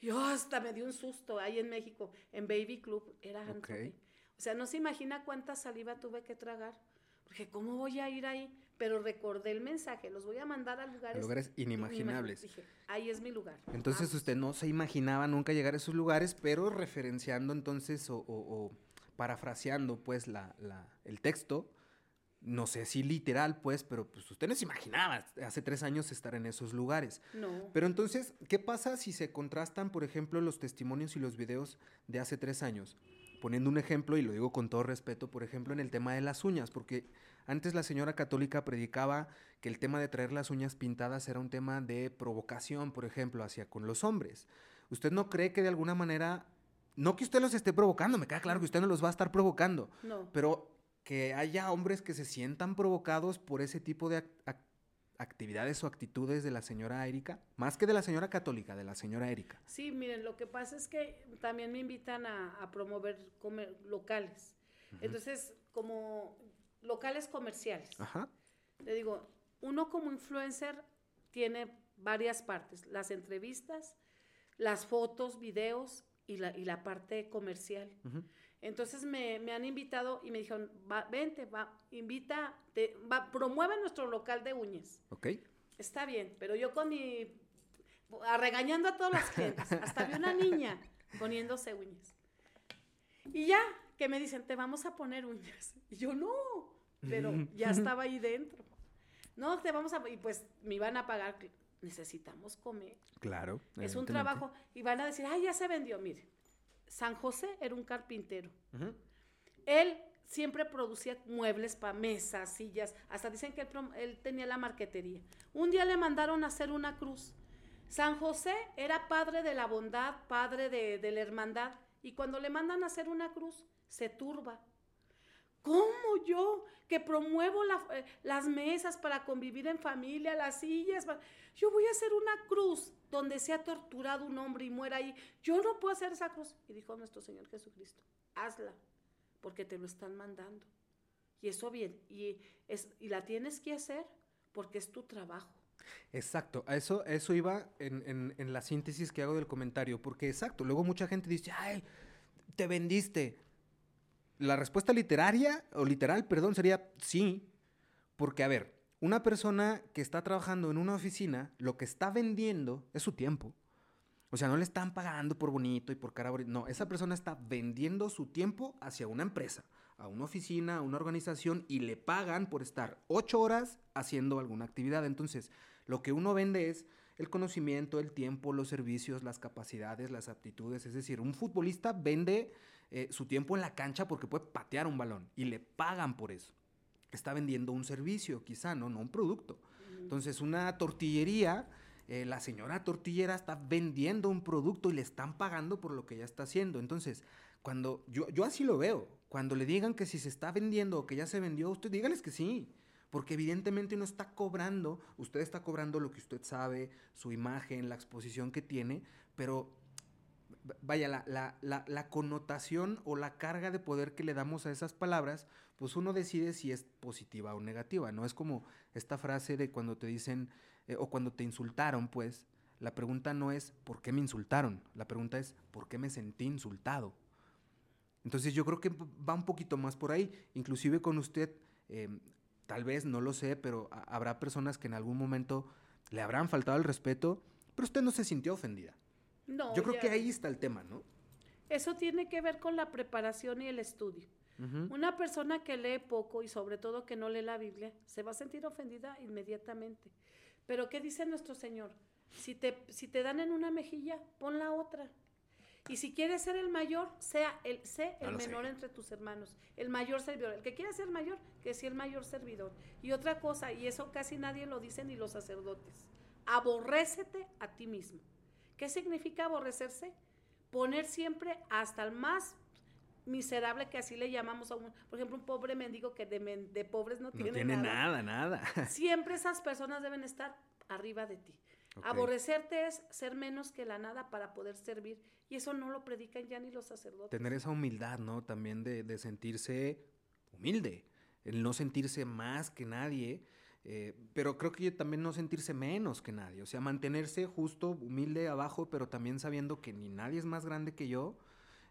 yo hasta me dio un susto ahí en México, en Baby Club, era Anthony. O sea, no se imagina cuánta saliva tuve que tragar. Porque ¿cómo voy a ir ahí? Pero recordé el mensaje, los voy a mandar a lugares... A lugares inimaginables. Dije, ahí es mi lugar. Entonces usted no se imaginaba nunca llegar a esos lugares, pero referenciando entonces o, parafraseando pues la, el texto, no sé si literal, pues, pero pues usted no se imaginaba hace tres años estar en esos lugares. No. Pero entonces, ¿qué pasa si se contrastan, por ejemplo, los testimonios y los videos de hace tres años? Poniendo un ejemplo, y lo digo con todo respeto, por ejemplo, en el tema de las uñas, porque antes la señora católica predicaba que el tema de traer las uñas pintadas era un tema de provocación, por ejemplo, hacia con los hombres. ¿Usted no cree que de alguna manera no que usted los esté provocando, me queda claro que usted no los va a estar provocando. No. Pero que haya hombres que se sientan provocados por ese tipo de actividades o actitudes de la señora Erika, más que de la señora católica, de la señora Erika. Sí, miren, lo que pasa es que también me invitan a, promover locales. Entonces, como locales comerciales. Ajá. Le digo, uno como influencer tiene varias partes, las entrevistas, las fotos, videos y la, y la parte comercial. Entonces me, han invitado y me dijeron, va, vente, va, invita, va, promueve nuestro local de uñas. Ok. Está bien, pero yo con mi, regañando a todos los clientes, hasta vi una niña poniéndose uñas. Y ya, que me dicen, te vamos a poner uñas. Y yo, no, pero ya estaba ahí dentro. No, te vamos a, y pues me iban a pagar, necesitamos comer. Claro. Es un trabajo, y van a decir, ay, ya se vendió, mire San José era un carpintero. Él siempre producía muebles para mesas, sillas, hasta dicen que él, tenía la marquetería. Un día le mandaron a hacer una cruz. San José era padre de la bondad, padre de, la hermandad, y cuando le mandan a hacer una cruz, se turba. ¿Cómo yo que promuevo eh, las mesas para convivir en familia, las sillas? Yo voy a hacer una cruz donde se ha torturado un hombre y muera ahí. Yo no puedo hacer esa cruz. Y dijo nuestro Señor Jesucristo, hazla, porque te lo están mandando. Y eso bien, y, es, y la tienes que hacer porque es tu trabajo. Exacto, a eso, eso iba en, en, la síntesis que hago del comentario, porque exacto, luego mucha gente dice, ay, te vendiste. La respuesta literaria, o literal, perdón, sería sí, porque a ver, una persona que está trabajando en una oficina, lo que está vendiendo es su tiempo. O sea, no le están pagando por bonito y por cara bonita. No, esa persona está vendiendo su tiempo hacia una empresa, a una oficina, a una organización y le pagan por estar ocho horas haciendo alguna actividad. Entonces, lo que uno vende es el conocimiento, el tiempo, los servicios, las capacidades, las aptitudes. Es decir, un futbolista vende eh, su tiempo en la cancha porque puede patear un balón y le pagan por eso está vendiendo un servicio, quizá, ¿no? No un producto. Entonces, una tortillería, eh, la señora tortillera está vendiendo un producto y le están pagando por lo que ella está haciendo. Entonces, cuando yo, yo así lo veo, cuando le digan que si se está vendiendo o que ya se vendió, usted dígales que sí. Porque evidentemente no está cobrando, usted está cobrando lo que usted sabe, su imagen, la exposición que tiene, pero vaya, la, la, connotación o la carga de poder que le damos a esas palabras, pues uno decide si es positiva o negativa, ¿no? Es como esta frase de cuando te dicen, eh, o cuando te insultaron, pues, la pregunta no es ¿por qué me insultaron? La pregunta es ¿por qué me sentí insultado? Entonces yo creo que va un poquito más por ahí, inclusive con usted, eh, tal vez, no lo sé, pero habrá personas que en algún momento le habrán faltado el respeto, pero usted no se sintió ofendida. No. Yo creo que ahí está el tema, ¿no? Eso tiene que ver con la preparación y el estudio. Una persona que lee poco y sobre todo que no lee la Biblia se va a sentir ofendida inmediatamente. Pero ¿qué dice nuestro Señor? Si te, si te dan en una mejilla, pon la otra. Y si quieres ser el mayor, sea el, sé el menor entre tus hermanos, el mayor servidor. El que quiera ser mayor, que sea el mayor servidor. Y otra cosa, y eso casi nadie lo dice ni los sacerdotes, aborrécete a ti mismo. ¿Qué significa aborrecerse? Poner siempre hasta el más miserable que así le llamamos a un, por ejemplo, un pobre mendigo que de, pobres no, tiene, tiene nada. nada. Siempre esas personas deben estar arriba de ti. Aborrecerte es ser menos que la nada para poder servir. Y eso no lo predican ya ni los sacerdotes. Tener esa humildad, ¿no? También de, sentirse humilde, el no sentirse más que nadie. Eh, pero creo que también no sentirse menos que nadie. O sea, mantenerse justo, humilde abajo, pero también sabiendo que ni nadie es más grande que yo,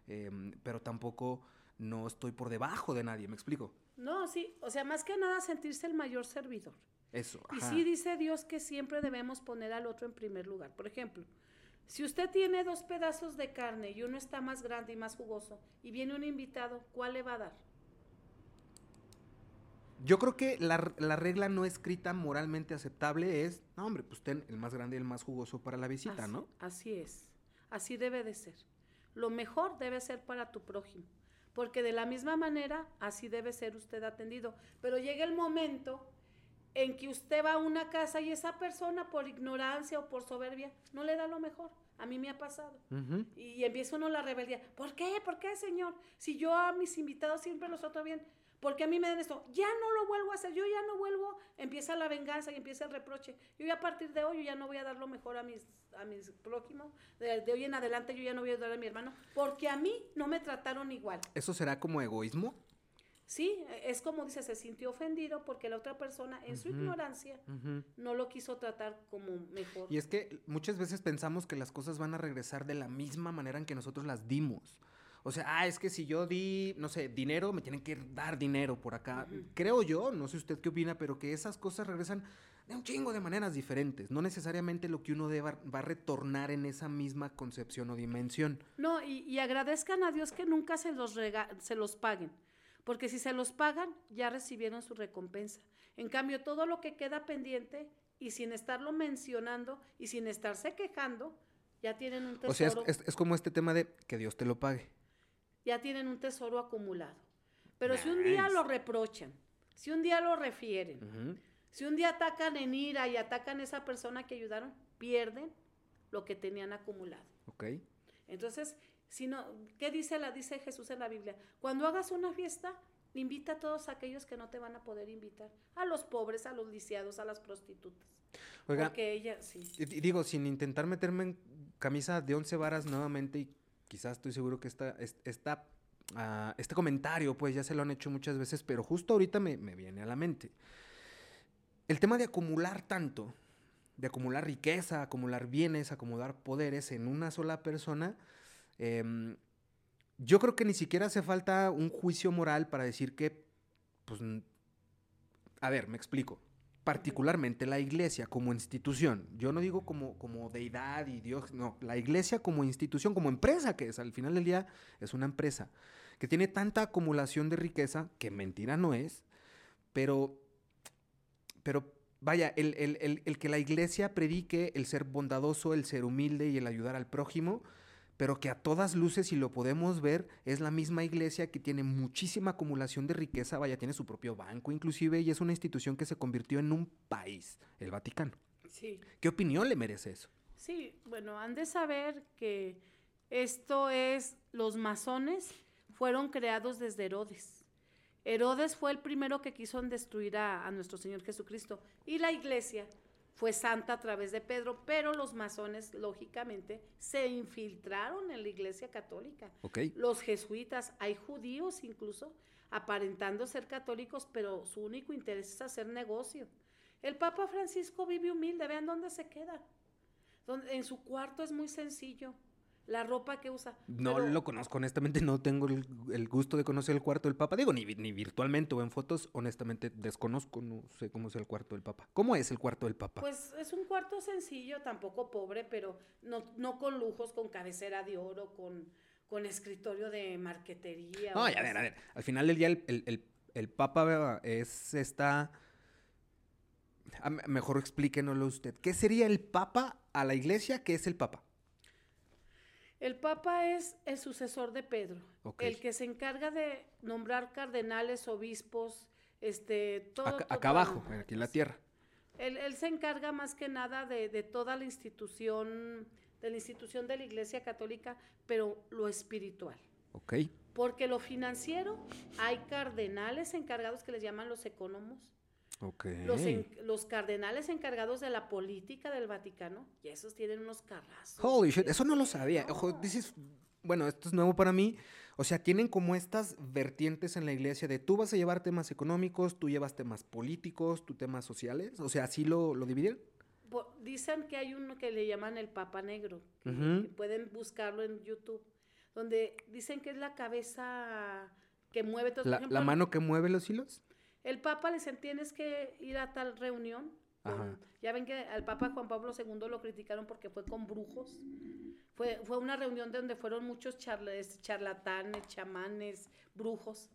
em, pero tampoco no estoy por debajo de nadie. ¿Me explico? No, sí. O sea, más que nada sentirse el mayor servidor. Eso. Y sí dice Dios que siempre debemos poner al otro en primer lugar. Por ejemplo, si usted tiene dos pedazos de carne y uno está más grande y más jugoso y viene un invitado, ¿cuál le va a dar? Yo creo que la, regla no escrita moralmente aceptable es, no hombre, pues ten el más grande y el más jugoso para la visita, ¿no? Así es, así debe de ser. Lo mejor debe ser para tu prójimo, porque de la misma manera así debe ser usted atendido. Pero llega el momento en que usted va a una casa y esa persona por ignorancia o por soberbia no le da lo mejor. A mí me ha pasado. Y empieza uno la rebeldía. ¿Por qué? ¿Por qué, señor? Si yo a mis invitados siempre los trato bien, ¿por qué a mí me dan esto? Ya no lo vuelvo a hacer, yo ya no vuelvo. Empieza la venganza y empieza el reproche. Yo ya a partir de hoy yo ya no voy a dar lo mejor a mis, a mis prójimos. De, de hoy en adelante yo ya no voy a dar a mi hermano porque a mí no me trataron igual. ¿Eso será como egoísmo? Sí, es como dice, se sintió ofendido porque la otra persona en su ignorancia no lo quiso tratar como mejor. Y es que muchas veces pensamos que las cosas van a regresar de la misma manera en que nosotros las dimos. O sea, ah, es que si yo di, no sé, dinero, me tienen que dar dinero por acá. Creo yo, no sé usted qué opina, pero que esas cosas regresan de un chingo de maneras diferentes. No necesariamente lo que uno deba, va a retornar en esa misma concepción o dimensión. No, y, agradezcan a Dios que nunca se los, se los paguen porque si se los pagan, ya recibieron su recompensa. En cambio, todo lo que queda pendiente y sin estarlo mencionando y sin estarse quejando, ya tienen un tesoro. O sea, es, como este tema de que Dios te lo pague. Ya tienen un tesoro acumulado. Pero si un día lo reprochan, si un día lo refieren, si un día atacan en ira y atacan a esa persona que ayudaron, pierden lo que tenían acumulado. Ok. Entonces, sino, ¿qué dice, la, dice Jesús en la Biblia? Cuando hagas una fiesta, invita a todos aquellos que no te van a poder invitar, a los pobres, a los lisiados, a las prostitutas. Oiga, Porque ella, sí. Digo, sin intentar meterme en camisa de once varas nuevamente, y quizás estoy seguro que esta, uh, este comentario, pues ya se lo han hecho muchas veces, pero justo ahorita me, me viene a la mente. El tema de acumular tanto, de acumular riqueza, acumular bienes, acumular poderes en una sola persona, Em, yo creo que ni siquiera hace falta un juicio moral para decir que, pues, a ver, me explico. Particularmente la iglesia como institución. Yo no digo como, como deidad y Dios, no, la iglesia como institución, como empresa que es, al final del día es una empresa que tiene tanta acumulación de riqueza, que mentira no es, pero, pero vaya, el, el que la iglesia predique el ser bondadoso, el ser humilde y el ayudar al prójimo, pero que a todas luces, si lo podemos ver, es la misma iglesia que tiene muchísima acumulación de riqueza, vaya, tiene su propio banco inclusive, y es una institución que se convirtió en un país, el Vaticano. Sí. ¿Qué opinión le merece eso? Sí, bueno, han de saber que esto es, los masones fueron creados desde Herodes. Herodes fue el primero que quiso destruir a, a nuestro Señor Jesucristo y la iglesia fue santa a través de Pedro, pero los masones, lógicamente, se infiltraron en la iglesia católica. Los jesuitas, hay judíos incluso, aparentando ser católicos, pero su único interés es hacer negocio. El Papa Francisco vive humilde, vean dónde se queda. en su cuarto es muy sencillo. La ropa que usa. No lo conozco, honestamente no tengo el, gusto de conocer el cuarto del Papa. Digo, ni, ni virtualmente o en fotos, honestamente desconozco, no sé cómo es el cuarto del Papa. ¿Cómo es el cuarto del Papa? Pues es un cuarto sencillo, tampoco pobre, pero no, no con lujos, con cabecera de oro, con, con escritorio de marquetería. No, a ver, a ver. Al final del día el, el, el, Papa es esta... Mejor explíquenoslo usted. ¿Qué sería el Papa a la iglesia? ¿Qué es el Papa? El Papa es el sucesor de Pedro, el que se encarga de nombrar cardenales, obispos, este, todo. Acá, abajo, aquí en la tierra. Él, se encarga más que nada de, toda la institución, de la institución de la Iglesia Católica, pero lo espiritual. Ok. Porque lo financiero, hay cardenales encargados que les llaman los economos, los, los, cardenales encargados de la política del Vaticano, y esos tienen unos carrazos. Holy shit, eso no lo sabía. Ojo, dices, bueno, esto es nuevo para mí. O sea, tienen como estas vertientes en la iglesia de tú vas a llevar temas económicos, tú llevas temas políticos, tú temas sociales. O sea, ¿así lo, lo dividen? Dicen que hay uno que le llaman el Papa Negro, pueden buscarlo en YouTube, donde dicen que es la cabeza que mueve todo. ¿La, ¿La mano que mueve los hilos? El Papa les tienes que ir a tal reunión. ya ven que al Papa Juan Pablo II lo criticaron porque fue con brujos. Fue, fue una reunión donde fueron muchos charlatanes, chamanes, brujos.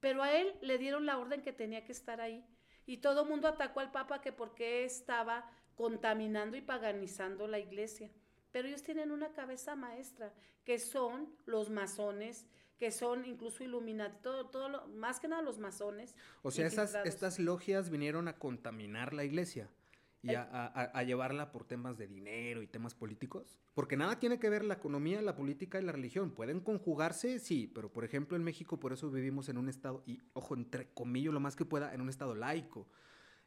Pero a él le dieron la orden que tenía que estar ahí. Y todo el mundo atacó al Papa que porque estaba contaminando y paganizando la iglesia. Pero ellos tienen una cabeza maestra, que son los masones, que son incluso Illuminati, todo, todo lo, más que nada los masones. O sea, esas, estas logias vinieron a contaminar la iglesia y a, llevarla por temas de dinero y temas políticos. Porque nada tiene que ver la economía, la política y la religión. Pueden conjugarse, sí, pero por ejemplo en México por eso vivimos en un estado, y ojo, entre comillas lo más que pueda, en un estado laico,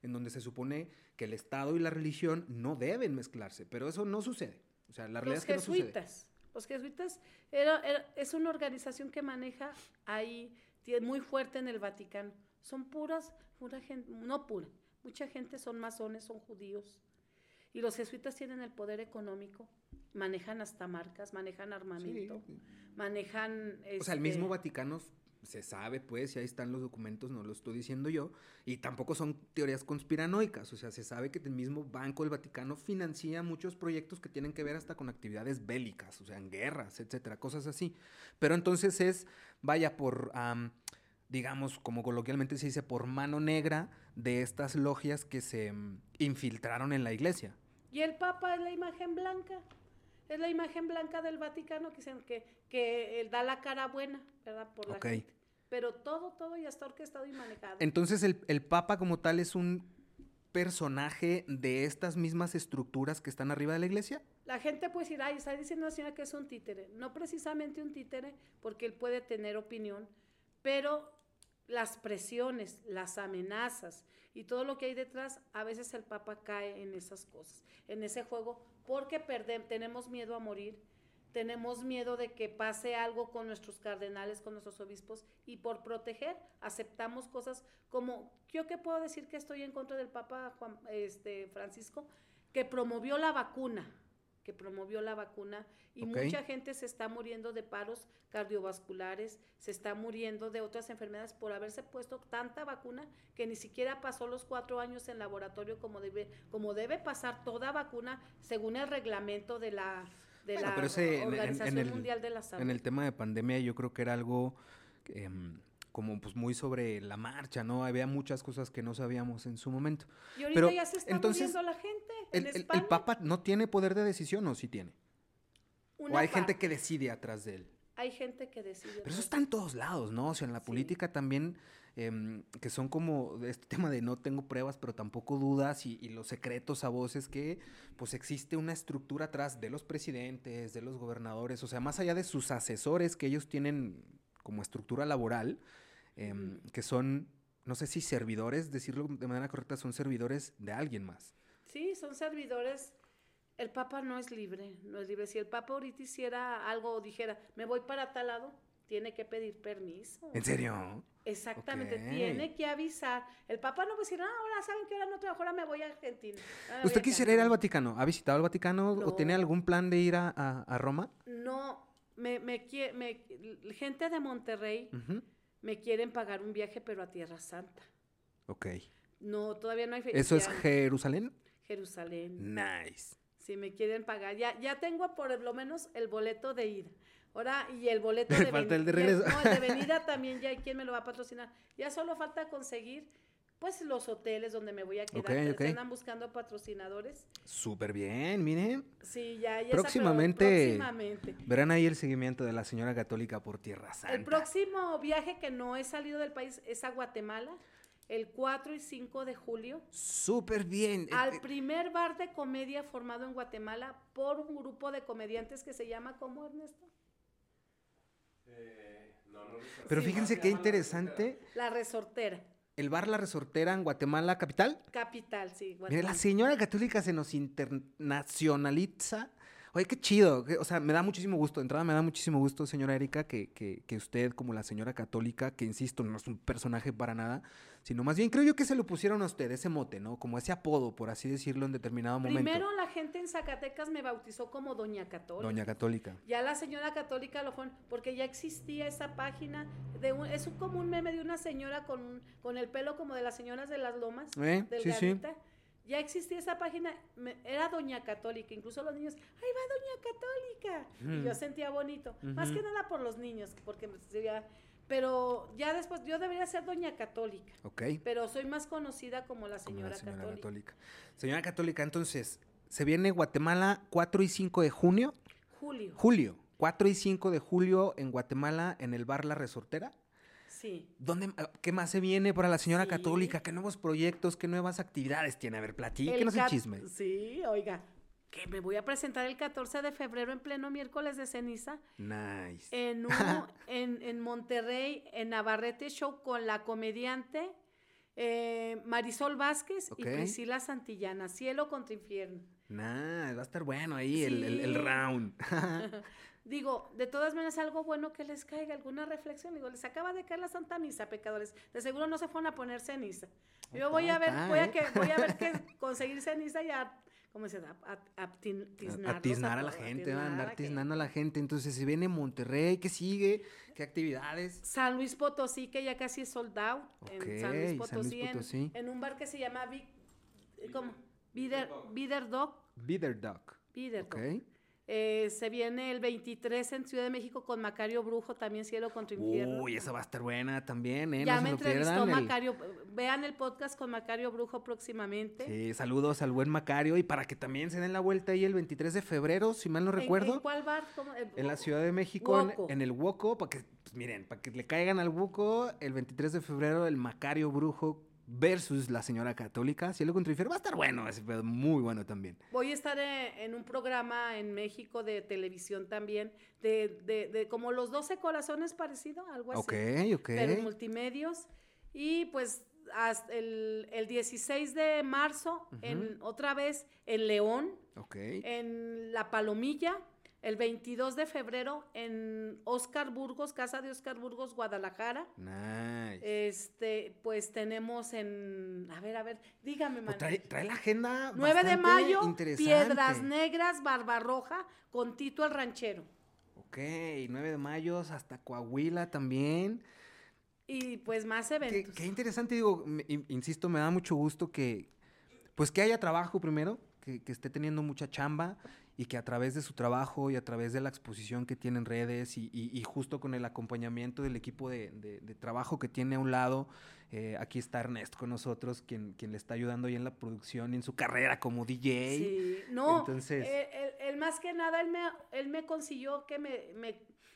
en donde se supone que el Estado y la religión no deben mezclarse, pero eso no sucede. O sea, la realidad es que no sucede. Los jesuitas era, es una organización que maneja ahí, muy fuerte en el Vaticano. Son puras, pura gente, no pura, mucha gente son masones, son judíos. Y los jesuitas tienen el poder económico, manejan hasta marcas, manejan armamento, manejan... o sea, el mismo este Vaticano se sabe, pues, y ahí están los documentos, no lo estoy diciendo yo, y tampoco son teorías conspiranoicas, o sea, se sabe que el mismo Banco del Vaticano financia muchos proyectos que tienen que ver hasta con actividades bélicas, o sea, en guerras, etcétera, cosas así. Pero entonces es, vaya, por, digamos, como coloquialmente se dice, por mano negra de estas logias que se mm, infiltraron en la iglesia. Y el Papa es la imagen blanca es la imagen blanca del Vaticano que, que, que da la cara buena, ¿verdad? Por la gente. Pero todo, todo ya está orquestado y manejado. Entonces, el, el Papa como tal es un personaje de estas mismas estructuras que están arriba de la iglesia? La gente puede decir, ay, está diciendo la señora que es un títere. No precisamente un títere, porque él puede tener opinión, pero las presiones, las amenazas y todo lo que hay detrás, a veces el Papa cae en esas cosas, en ese juego porque tenemos miedo a morir, tenemos miedo de que pase algo con nuestros cardenales, con nuestros obispos, y por proteger aceptamos cosas como, yo que puedo decir que estoy en contra del Papa Juan, este, Francisco, que promovió la vacuna, que promovió la vacuna y mucha gente se está muriendo de paros cardiovasculares, se está muriendo de otras enfermedades por haberse puesto tanta vacuna que ni siquiera pasó los cuatro años en laboratorio como debe, como debe pasar toda vacuna según el reglamento de la, de la Organización Mundial de la Salud. En el tema de pandemia yo creo que era algo... Em, como pues muy sobre la marcha, ¿no? Había muchas cosas que no sabíamos en su momento. Y ahorita ya se está entonces, la gente el, el, Papa no tiene poder de decisión o sí tiene? ¿O hay gente que decide atrás de él? Hay gente que decide. Pero eso está en todos lados, ¿no? O sea, en la política también, em, que son como este tema de no tengo pruebas, pero tampoco dudas, y, y, los secretos a voces que, pues existe una estructura atrás de los presidentes, de los gobernadores, o sea, más allá de sus asesores que ellos tienen como estructura laboral, Em, que son, no sé si servidores, decirlo de manera correcta, son servidores de alguien más. Sí, son servidores. El Papa no es libre, no es libre. Si el Papa ahorita hiciera algo o dijera, me voy para tal lado, tiene que pedir permiso. ¿En serio? Exactamente, tiene que avisar. El papá no puede decir, ah, ahora saben que ahora no trabajo, ahora me voy a Argentina. ¿Usted quisiera ir al Vaticano? ¿Ha visitado el Vaticano o tiene algún plan de ir a, Roma? No, me, me, me, gente de Monterrey me quieren pagar un viaje, pero a Tierra Santa. Ok. No, todavía no hay ¿Eso es Jerusalén? Jerusalén. Nice. Si me quieren pagar. Ya, ya tengo por lo menos el boleto de ida. Ahora, y el boleto de, falta el de regreso. no, el de venida también ya hay quien me lo va a patrocinar. Ya solo falta conseguir pues los hoteles donde me voy a quedar. Okay, okay. Están buscando patrocinadores. Súper bien, miren. Sí, ya, ya próximamente, próximamente. Verán ahí el seguimiento de la señora católica por Tierra Santa. El próximo viaje que no he salido del país es a Guatemala el 4 y 5 de julio. Súper bien. Al primer bar de comedia formado en Guatemala por un grupo de comediantes que se llama, ¿cómo, Ernesto? Eh, no, no Pero fíjense qué interesante. La Resortera. El bar La Resortera en Guatemala, capital. Capital, sí. Guatemala. la señora católica se nos internacionaliza Oye, qué chido. o sea, me da muchísimo gusto. De entrada, me da muchísimo gusto, señora Erika, que, que, que, usted, como la señora católica, que insisto, no es un personaje para nada, sino más bien creo yo que se lo pusieron a usted, ese mote, ¿no? Como ese apodo, por así decirlo, en determinado momento. Primero la gente en Zacatecas me bautizó como Doña Católica. Doña Católica. Ya la señora católica lo fue, porque ya existía esa página, de un, es como un meme de una señora con, con el pelo como de las señoras de las lomas, ¿Eh? Sí, sí ya existía esa página, era Doña Católica, incluso los niños, ¡ay va Doña Católica! Y yo sentía bonito, más que nada por los niños, porque sería, pero ya después, yo debería ser Doña Católica. Ok. Pero soy más conocida como la señora, católica. Señora Católica, entonces, ¿se viene Guatemala 4 y 5 de junio? Julio. Julio. 4 y 5 de julio en Guatemala, en el bar La Resortera. Sí. ¿Dónde, ah, ¿Qué más se viene para la señora católica? ¿Qué nuevos proyectos, qué nuevas actividades tiene? A ver, platíquenos el, el chisme. Sí, oiga, que me voy a presentar el 14 de febrero en pleno miércoles de ceniza. Nice. En, en, Monterrey, en Navarrete Show, con la comediante eh, Marisol Vázquez y Priscila Santillana. Cielo contra infierno. Nah, va a estar bueno ahí el, el round. Digo, de todas maneras, algo bueno que les caiga, alguna reflexión. Digo, les acaba de caer la Santa Misa, pecadores. De seguro no se fueron a poner ceniza. Yo voy a ver, voy a, ¿eh? que, voy a ver qué conseguir ceniza y a, ¿cómo se llama? A, tiznar a, la gente, va a andar tiznando a la gente. Entonces, si viene Monterrey, ¿qué sigue? ¿Qué actividades? San Luis Potosí, que ya casi es soldado. en San Luis Potosí, En, un bar que se llama Vic, ¿cómo? Bider, Bider Dog. Bider Dog. Bider Dog. Eh, se viene el 23 en Ciudad de México con Macario Brujo, también Cielo contra Infierno. Uy, esa va a estar buena también, ¿eh? Ya me entrevistó Macario. Vean el podcast con Macario Brujo próximamente. Sí, saludos al buen Macario y para que también se den la vuelta ahí el 23 de febrero, si mal no recuerdo. ¿En, cuál bar? En la Ciudad de México, en, el Woco, para que, pues miren, para que le caigan al Woco el 23 de febrero el Macario Brujo versus la señora católica, Cielo contra Infierno, va a estar bueno, pedo, muy bueno también. Voy a estar en un programa en México de televisión también, de, de, de como los 12 corazones parecido, algo así. Ok, ok. Pero multimedios. Y pues hasta el, el 16 de marzo, en, otra vez en León, okay. en La Palomilla, el 22 de febrero en Oscar Burgos, Casa de Oscar Burgos, Guadalajara. Nice. Este, pues tenemos en, a ver, a ver, dígame, pues trae, la agenda 9 de mayo, Piedras Negras, Barbarroja, con Tito el Ranchero. Ok, 9 de mayo hasta Coahuila también. Y pues más eventos. Qué, interesante, digo, insisto, me da mucho gusto que, pues que haya trabajo primero, que, que esté teniendo mucha chamba y que a través de su trabajo y a través de la exposición que tiene en redes y, justo con el acompañamiento del equipo de, trabajo que tiene a un lado, eh, aquí está Ernest con nosotros, quien, quien le está ayudando ahí en la producción y en su carrera como DJ. Sí, no, Entonces, él, más que nada, él me, él me consiguió que me,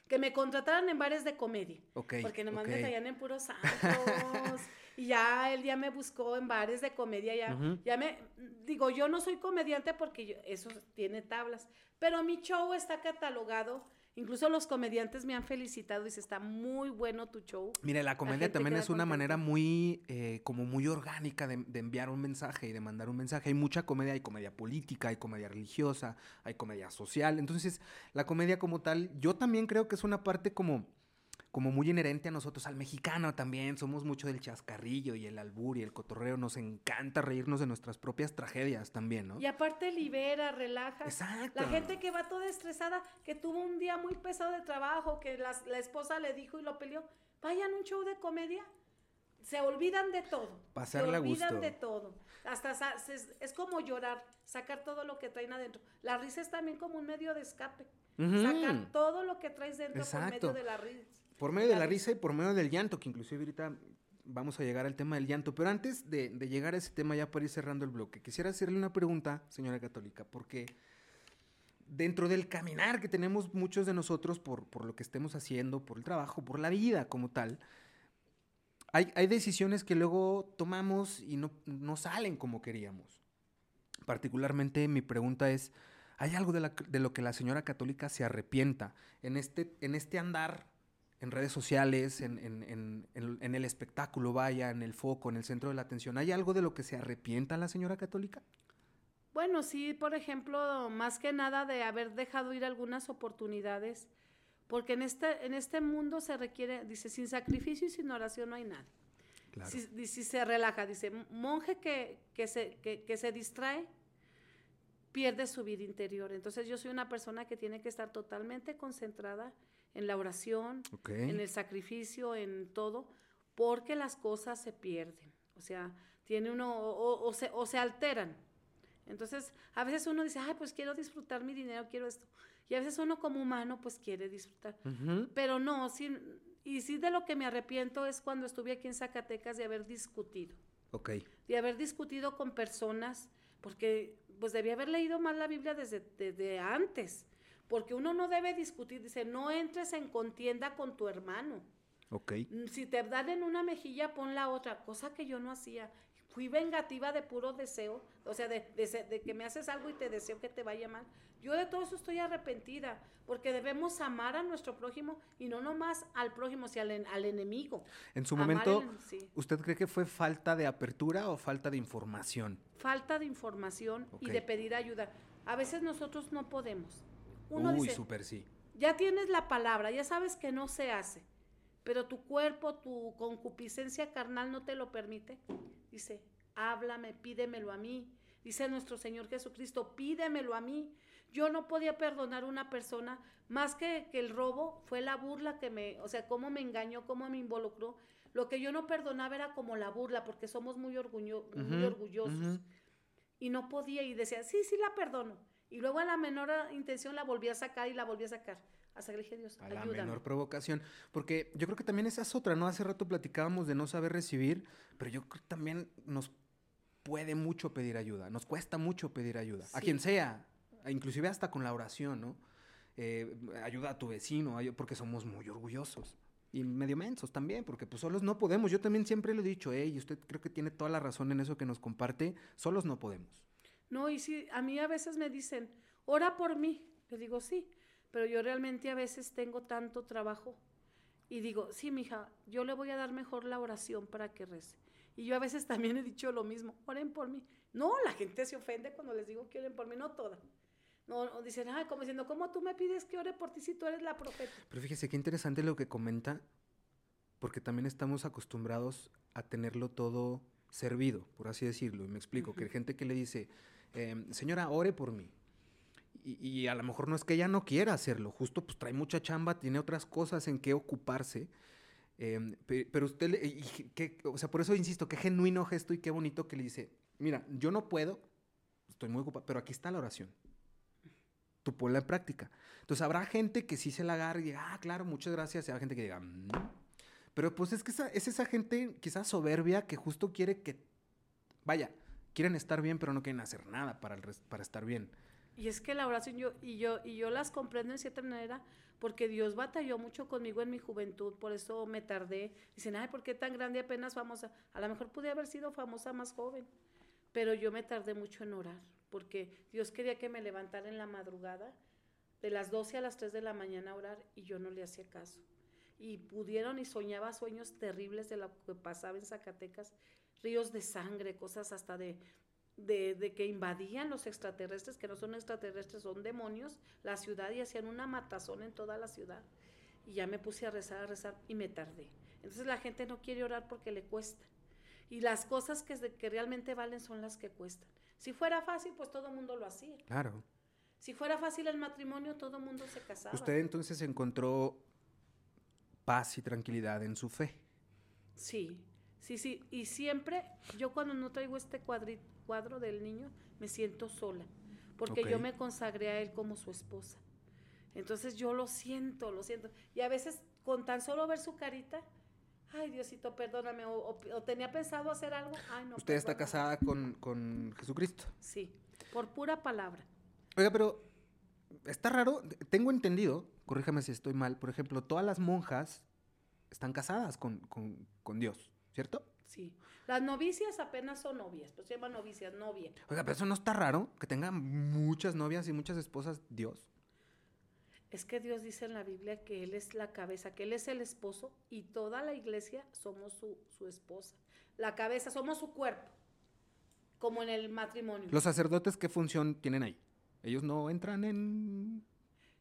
que me contrataran en bares de comedia. porque nomás me traían en puros santos. Y ya él ya me buscó en bares de comedia, ya, ya me, digo, yo no soy comediante porque eso tiene tablas, pero mi show está catalogado. Incluso los comediantes me han felicitado y dice, está muy bueno tu show. Mire, la comedia también es una manera muy, eh, como muy orgánica de, de, enviar un mensaje y de mandar un mensaje. Hay mucha comedia, hay comedia política, hay comedia religiosa, hay comedia social. Entonces, la comedia como tal, yo también creo que es una parte como como muy inherente a nosotros, al mexicano también. Somos mucho del chascarrillo y el albur y el cotorreo. Nos encanta reírnos de nuestras propias tragedias también, ¿no? Y aparte libera, relaja. Exacto. La gente que va toda estresada, que tuvo un día muy pesado de trabajo, que la, esposa le dijo y lo peleó, vayan a un show de comedia. Se olvidan de todo. Pasarle Se olvidan de todo. Hasta es, como llorar, sacar todo lo que traen adentro. La risa es también como un medio de escape. Sacar todo lo que traes dentro por medio de la risa. Por medio de la risa y por medio del llanto, que inclusive ahorita vamos a llegar al tema del llanto. Pero antes de, llegar a ese tema, ya para ir cerrando el bloque, quisiera hacerle una pregunta, señora católica, porque dentro del caminar que tenemos muchos de nosotros por, por lo que estemos haciendo, por el trabajo, por la vida como tal, hay, hay decisiones que luego tomamos y no, no, salen como queríamos. Particularmente mi pregunta es, ¿hay algo de, la, de lo que la señora católica se arrepienta en este, en este andar en redes sociales, en, el espectáculo, vaya, en el foco, en el centro de la atención. ¿Hay algo de lo que se arrepienta la señora católica? Bueno, sí, por ejemplo, más que nada de haber dejado ir algunas oportunidades, porque en este, en este mundo se requiere, dice, sin sacrificio y sin oración no hay nada. Si, se relaja, dice, monje que, que, se, que se distrae, pierde su vida interior. Entonces yo soy una persona que tiene que estar totalmente concentrada en la oración, en el sacrificio, en todo, porque las cosas se pierden. O sea, tiene uno, o, se, o se alteran. Entonces, a veces uno dice, ay, pues quiero disfrutar mi dinero, quiero esto. Y a veces uno como humano, pues quiere disfrutar. Pero no, sí, y sí de lo que me arrepiento es cuando estuve aquí en Zacatecas de haber discutido. Ok. De haber discutido con personas, porque pues debía haber leído más la Biblia desde, desde antes porque uno no debe discutir, dice, no entres en contienda con tu hermano. Ok. Mm, si te dan en una mejilla, pon la otra, cosa que yo no hacía. Fui vengativa de puro deseo, o sea, de, de, que me haces algo y te deseo que te vaya mal. Yo de todo eso estoy arrepentida, porque debemos amar a nuestro prójimo y no nomás al prójimo, sino al, al enemigo. En su momento, ¿usted cree que fue falta de apertura o falta de información? Falta de información y de pedir ayuda. A veces nosotros no podemos. Uno Uy, súper sí. Ya tienes la palabra, ya sabes que no se hace, pero tu cuerpo, tu concupiscencia carnal no te lo permite. Dice, háblame, pídemelo a mí. Dice nuestro Señor Jesucristo, pídemelo a mí. Yo no podía perdonar a una persona más que, que el robo, fue la burla que me, o sea, cómo me engañó, cómo me involucró. Lo que yo no perdonaba era como la burla, porque somos muy, muy orgullosos. Y no podía, y decía, sí, sí la perdono. Y luego a la menor intención la volví a sacar y la volví a sacar. Hasta que le dije, Dios, a la menor provocación. Porque yo creo que también esa es otra, ¿no? Hace rato platicábamos de no saber recibir, pero yo creo que también nos puede mucho pedir ayuda, nos cuesta mucho pedir ayuda, a quien sea, inclusive hasta con la oración, ¿no? Eh, ayuda a tu vecino, porque somos muy orgullosos. Y medio mensos también, porque pues solos no podemos. Yo también siempre lo he dicho, y usted creo que tiene toda la razón en eso que nos comparte, solos no podemos. No, y sí, a mí a veces me dicen, ora por mí. Le digo, sí, pero yo realmente a veces tengo tanto trabajo. Y digo, sí, mija, yo le voy a dar mejor la oración para que rece. Y yo a veces también he dicho lo mismo, oren por mí. No, la gente se ofende cuando les digo que oren por mí, no toda. No, dicen, ay, como diciendo, ¿cómo tú me pides que ore por ti si tú eres la profeta? Pero fíjese qué interesante lo que comenta, porque también estamos acostumbrados a tenerlo todo servido, por así decirlo. Y me explico, que hay gente que le dice, Em, señora, ore por mí. Y, a lo mejor no es que ella no quiera hacerlo, justo pues trae mucha chamba, tiene otras cosas en que ocuparse. Em, pero usted, o sea, por eso insisto, qué genuino gesto y qué bonito que le dice, mira, yo no puedo, estoy muy ocupado, pero aquí está la oración. Tú ponla en práctica. Entonces habrá gente que sí se la agarre y diga, ah, claro, muchas gracias. Y habrá gente que diga, mm". Pero pues es que es esa gente quizás soberbia que justo quiere que, vaya, quieren estar bien, pero no quieren hacer nada para, el para estar bien. Y es que la oración yo y yo y yo las comprendo en cierta manera porque Dios batalló mucho conmigo en mi juventud, por eso me tardé. Dicen, "Ay, ¿por qué tan grande apenas famosa?" A lo mejor pude haber sido famosa más joven, pero yo me tardé mucho en orar, porque Dios quería que me levantara en la madrugada de las 12 a las 3 de la mañana a orar y yo no le hacía caso. Y pudieron y soñaba sueños terribles de lo que pasaba en Zacatecas ríos de sangre, cosas hasta de, de, que invadían los extraterrestres, que no son extraterrestres, son demonios, la ciudad y hacían una matazón en toda la ciudad. Y ya me puse a rezar, a rezar y me tardé. Entonces la gente no quiere orar porque le cuesta. Y las cosas que, que realmente valen son las que cuestan. Si fuera fácil, pues todo el mundo lo hacía. Claro. Si fuera fácil el matrimonio, todo el mundo se casaba. Usted entonces encontró paz y tranquilidad en su fe. Sí, sí, sí. Y siempre, yo cuando no traigo este cuadro del niño, me siento sola, porque yo me consagré a él como su esposa. Entonces yo lo siento, lo siento. Y a veces con tan solo ver su carita, ay Diosito, perdóname, o, tenía pensado hacer algo, ay no. Usted está casada con, con Jesucristo. Sí, por pura palabra. Oiga, pero está raro, tengo entendido, corríjame si estoy mal, por ejemplo, todas las monjas están casadas con, Dios, ¿cierto? Sí. Las novicias apenas son novias, pues se llaman novicias, novia. Oiga, pero eso no está raro, que tengan muchas novias y muchas esposas Dios. Es que Dios dice en la Biblia que Él es la cabeza, que Él es el esposo y toda la iglesia somos su, su esposa. La cabeza, somos su cuerpo, como en el matrimonio. ¿Los sacerdotes qué función tienen ahí? Ellos no entran en...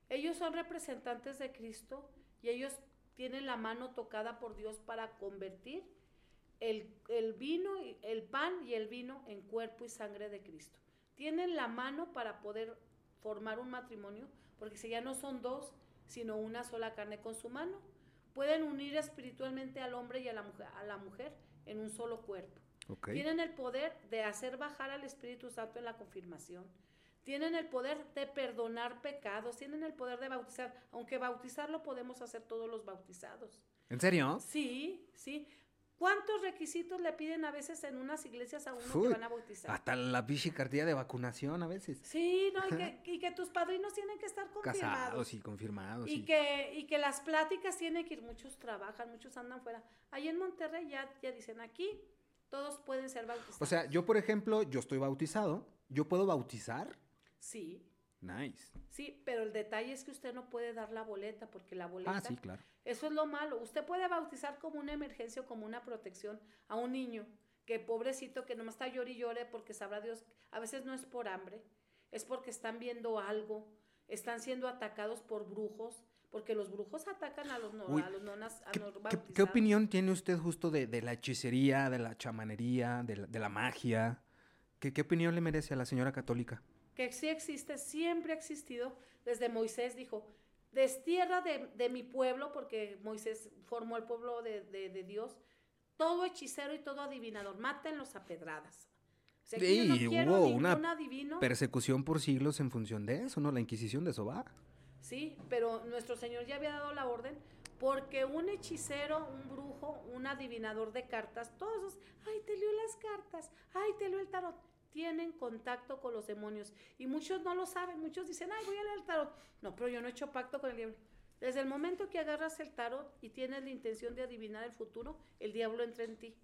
Ellos son representantes de Cristo y ellos tienen la mano tocada por Dios para convertir el, vino, el pan y el vino en cuerpo y sangre de Cristo. Tienen la mano para poder formar un matrimonio, porque si ya no son dos, sino una sola carne con su mano, pueden unir espiritualmente al hombre y a la mujer, a la mujer en un solo cuerpo. Tienen el poder de hacer bajar al Espíritu Santo en la confirmación tienen el poder de perdonar pecados, tienen el poder de bautizar, aunque bautizarlo podemos hacer todos los bautizados. ¿En serio? Sí, sí. ¿Cuántos requisitos le piden a veces en unas iglesias a uno que van a bautizar? Hasta la cartilla de vacunación a veces. Sí, no, y, que, tus padrinos tienen que estar confirmados. Casados y confirmados. Y, Que, y que las pláticas tienen que ir, muchos trabajan, muchos andan fuera. Ahí en Monterrey ya, ya dicen, aquí todos pueden ser bautizados. O sea, yo por ejemplo, yo estoy bautizado, ¿yo puedo bautizar? Sí. Nice. Sí, pero el detalle es que usted no puede dar la boleta porque la boleta. Ah, sí, claro. Eso es lo malo. Usted puede bautizar como una emergencia o como una protección a un niño que pobrecito que nomás está llore y llore porque sabrá Dios, a veces no es por hambre, es porque están viendo algo, están siendo atacados por brujos, porque los brujos atacan a los, no, a los nonas, a ¿qué, ¿qué, opinión tiene usted justo de, la hechicería, de la chamanería, de la, magia? ¿Qué, ¿Qué opinión le merece a la señora católica? Que sí existe, siempre ha existido, desde Moisés dijo, destierra de, de mi pueblo, porque Moisés formó el pueblo de, de, Dios, todo hechicero y todo adivinador, mátenlos a pedradas. O hubo una persecución por siglos en función de eso, ¿no? La Inquisición de va. Sí, pero nuestro Señor ya había dado la orden porque un hechicero, un brujo, un adivinador de cartas, todos ay, te leo las cartas, ay, te leo el tarot tienen contacto con los demonios. Y muchos no lo saben, muchos dicen, ay, voy a leer el tarot. No, pero yo no he hecho pacto con el diablo. Desde el momento que agarras el tarot y tienes la intención de adivinar el futuro, el diablo entra en ti.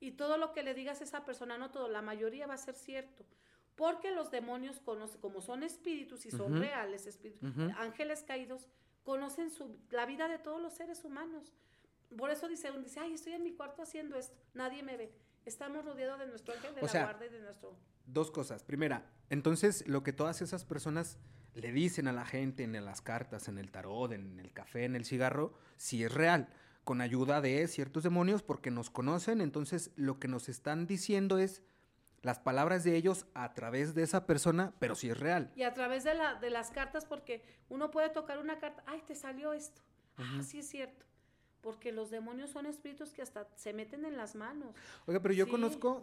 Y todo lo que le digas a esa persona, no todo, la mayoría va a ser cierto. Porque los demonios, conocen, como son espíritus y son reales, espíritus, ángeles caídos, conocen su, la vida de todos los seres humanos. Por eso dice, dice, ay, estoy en mi cuarto haciendo esto, nadie me ve. Estamos rodeados de nuestro ángel de la guarda y de nuestro... Dos cosas. Primera, entonces lo que todas esas personas le dicen a la gente en las cartas, en el tarot, en el café, en el cigarro, sí es real, con ayuda de ciertos demonios porque nos conocen, entonces lo que nos están diciendo es las palabras de ellos a través de esa persona, pero sí es real. Y a través de, la, de las cartas porque uno puede tocar una carta, ay, te salió esto. Ah, sí es cierto porque los demonios son espíritus que hasta se meten en las manos. Oiga, pero yo conozco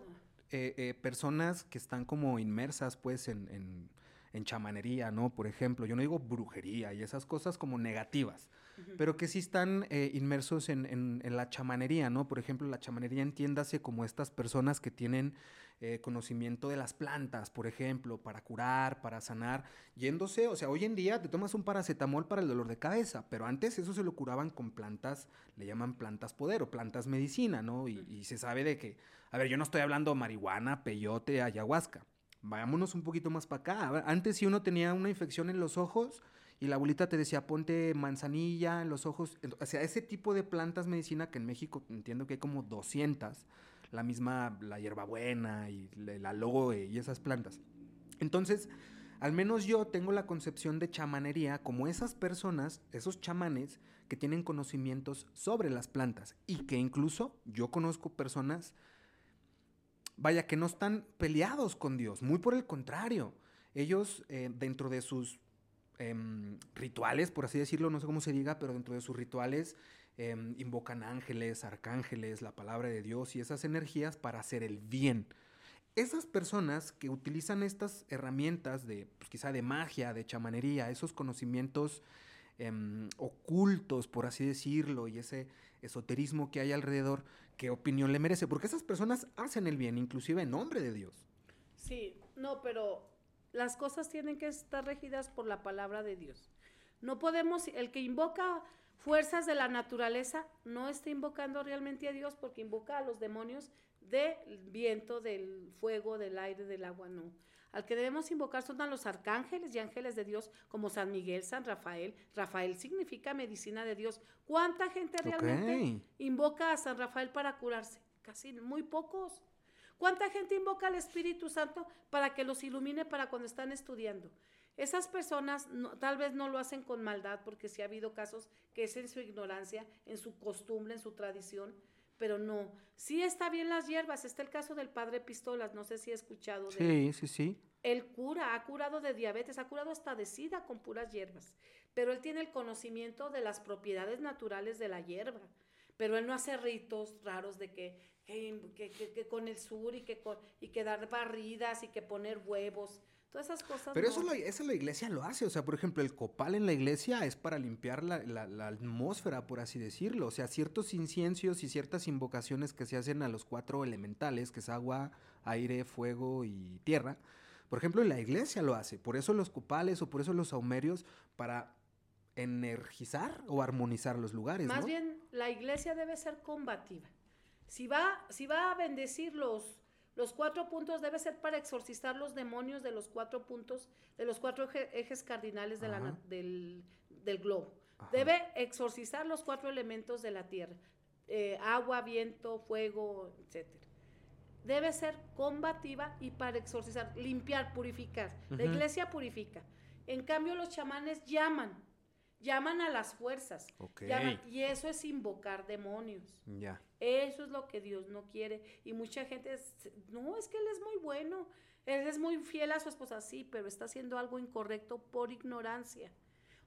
eh, eh, personas que están como inmersas pues en, en, chamanería, ¿no? Por ejemplo, yo no digo brujería y esas cosas como negativas, pero que sí están eh, inmersos en, en, la chamanería, ¿no? Por ejemplo, la chamanería entiéndase como estas personas que tienen eh, conocimiento de las plantas, por ejemplo, para curar, para sanar, yéndose, o sea, hoy en día te tomas un paracetamol para el dolor de cabeza, pero antes eso se lo curaban con plantas, le llaman plantas poder o plantas medicina, ¿no? Y, se sabe de que, a ver, yo no estoy hablando marihuana, peyote, ayahuasca. Vayámonos un poquito más para acá. Antes si uno tenía una infección en los ojos, y la abuelita te decía, ponte manzanilla en los ojos. O sea, ese tipo de plantas medicina que en México entiendo que hay como 200 la misma, la hierbabuena y la aloe y esas plantas. Entonces, Al menos yo tengo la concepción de chamanería como esas personas, esos chamanes que tienen conocimientos sobre las plantas y que incluso yo conozco personas, vaya, que no están peleados con Dios, muy por el contrario. Ellos eh, dentro de sus em, rituales, por así decirlo, no sé cómo se diga, pero dentro de sus rituales em, invocan ángeles, arcángeles, la palabra de Dios y esas energías para hacer el bien esas personas que utilizan estas herramientas de, pues, quizá de magia, de chamanería, esos conocimientos em, ocultos, por así decirlo, y ese esoterismo que hay alrededor, ¿qué opinión le merece? Porque esas personas hacen el bien, inclusive en nombre de Dios. Sí, no, pero las cosas tienen que estar regidas por la palabra de Dios. No podemos, el que invoca fuerzas de la naturaleza no está invocando realmente a Dios porque invoca a los demonios del viento, del fuego, del aire, del agua, no. Al que debemos invocar son a los arcángeles y ángeles de Dios, como San Miguel, San Rafael. Rafael significa medicina de Dios. ¿Cuánta gente realmente invoca a San Rafael para curarse? Casi muy pocos. ¿Cuánta gente invoca al Espíritu Santo para que los ilumine para cuando están estudiando? Esas personas tal vez no lo hacen con maldad, porque sí ha habido casos que es en su ignorancia, en su costumbre, en su tradición, pero no. Sí está bien las hierbas. Está el caso del padre Pistolas, no sé si ha escuchado. sí, sí, sí. Él cura, ha curado de diabetes, ha curado hasta de sida con puras hierbas. Pero él tiene el conocimiento de las propiedades naturales de la hierba. Pero él no hace ritos raros de que, que, con el sur y que, y que dar barridas y que poner huevos. Todas esas cosas. Pero eso, eso la iglesia lo hace. O sea, por ejemplo, el copal en la iglesia es para limpiar la, la, atmósfera, por así decirlo. O sea, ciertos inciencios y ciertas invocaciones que se hacen a los cuatro elementales, que es agua, aire, fuego y tierra. Por ejemplo, la iglesia lo hace. Por eso los copales o por eso los saumerios, para energizar o armonizar los lugares. Más bien, la iglesia debe ser combativa. Si va, si va a bendecir los los cuatro puntos debe ser para exorcizar los demonios de los cuatro puntos, de los cuatro ejes cardinales del, globo. Debe exorcizar los cuatro elementos de la tierra, eh, agua, viento, fuego, etc. Debe ser combativa y para exorcizar, limpiar, purificar. La iglesia purifica. En cambio, los chamanes llaman, llaman a las fuerzas. y eso es invocar demonios. Ya. Eso es lo que Dios no quiere. Y mucha gente, no, es que Él es muy bueno. Él es muy fiel a su esposa, sí, pero está haciendo algo incorrecto por ignorancia.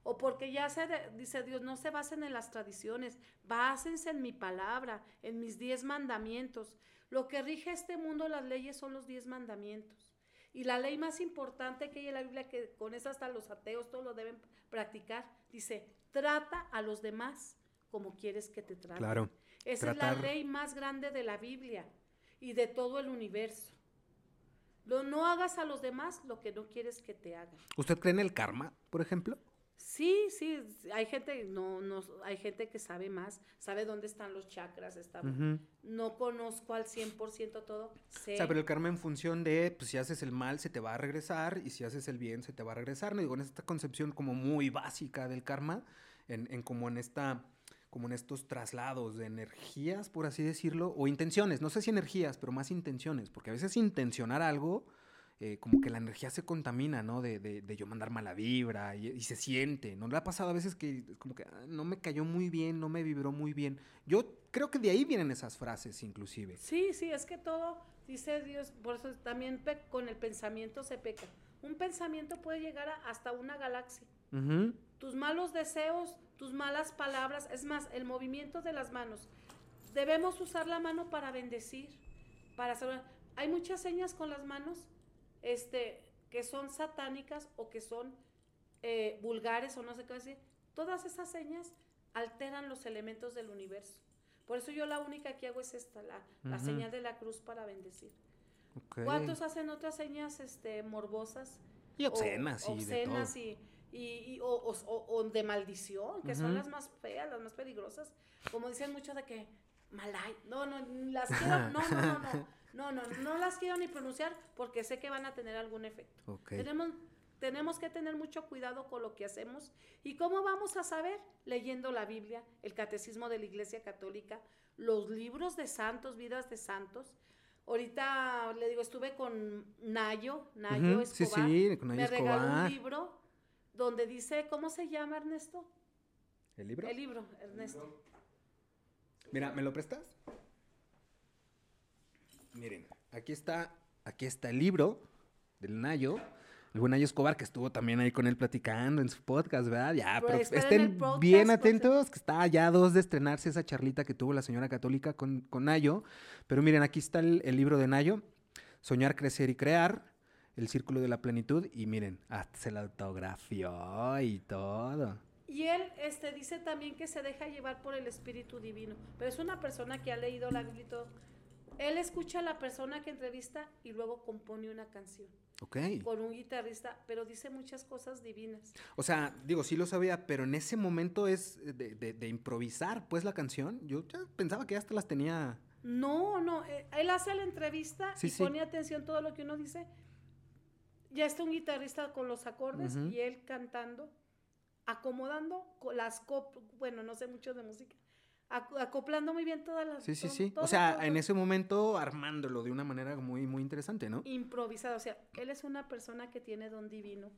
O porque ya se dice Dios, no se basen en las tradiciones, básense en mi palabra, en mis diez mandamientos. Lo que rige este mundo, las leyes, son los diez mandamientos. Y la ley más importante que hay en la Biblia, que con eso hasta los ateos todos lo deben practicar, dice, trata a los demás como quieres que te traten. Claro. Esa es la ley más grande de la Biblia y de todo el universo. no hagas a los demás lo que no quieres que te hagan. ¿Usted cree en el karma, por ejemplo? Sí, sí, hay gente, no, no, hay gente que sabe más, sabe dónde están los chakras, está, no conozco al 100% todo. Sé. O sea, pero el karma en función de, pues si haces el mal se te va a regresar y si haces el bien se te va a regresar, no digo, en esta concepción como muy básica del karma, en, en como en esta como en estos traslados de energías, por así decirlo, o intenciones, no sé si energías, pero más intenciones, porque a veces intencionar algo, eh, como que la energía se contamina, ¿no? De, de, yo mandar mala vibra y, se siente, ¿no? Le ha pasado a veces que como que ah, no me cayó muy bien, no me vibró muy bien. Yo creo que de ahí vienen esas frases, inclusive. Sí, sí, es que todo, dice Dios, por eso también con el pensamiento se peca. Un pensamiento puede llegar hasta una galaxia. Tus malos deseos tus malas palabras, es más, el movimiento de las manos. Debemos usar la mano para bendecir, para Hay muchas señas con las manos este, que son satánicas o que son eh, vulgares o no sé qué decir. Todas esas señas alteran los elementos del universo. Por eso yo la única que hago es esta, la, señal de la cruz para bendecir. ¿Cuántos hacen otras señas este, morbosas? Y obscenas, y, obscenas y y, o, o, de maldición, que son las más feas, las más peligrosas. Como dicen muchos de que malay, no, no, las quiero, no, no, no, no, no, no, no las quiero ni pronunciar porque sé que van a tener algún efecto. Tenemos, tenemos que tener mucho cuidado con lo que hacemos. ¿Y cómo vamos a saber? Leyendo la Biblia, el Catecismo de la Iglesia Católica, los libros de santos, vidas de santos, Ahorita le digo, estuve con Nayo, Nayo Escobar. Sí, sí, con Nayo Me regaló un libro donde dice, ¿cómo se llama Ernesto? ¿El libro? El libro, Ernesto. Mira, ¿me lo prestas? Miren, aquí está, aquí está el libro del Nayo el buen Ayo Escobar, que estuvo también ahí con él platicando en su podcast, ¿verdad? Ya, pero, estén bien atentos, que está ya dos de estrenarse esa charlita que tuvo la señora católica con, con Nayo. Pero miren, aquí está el, libro de Nayo, Soñar, Crecer y Crear, El Círculo de la Plenitud, y miren, hasta se la autografió y todo. Y él este, dice también que se deja llevar por el Espíritu Divino, pero es una persona que ha leído la Biblia y todo. Él escucha a la persona que entrevista y luego compone una canción. Con un guitarrista, pero dice muchas cosas divinas. O sea, digo, sí lo sabía, pero en ese momento es de, improvisar, pues, la canción. Yo ya pensaba que ya hasta las tenía... No, no, eh, él hace la entrevista y pone atención todo lo que uno dice. Ya está un guitarrista con los acordes y él cantando, acomodando las cop bueno, no sé mucho de música, acoplando muy bien todas las... Sí, sí, sí. o sea, en ese momento armándolo de una manera muy, muy interesante, ¿no? Improvisado. O sea, él es una persona que tiene don divino.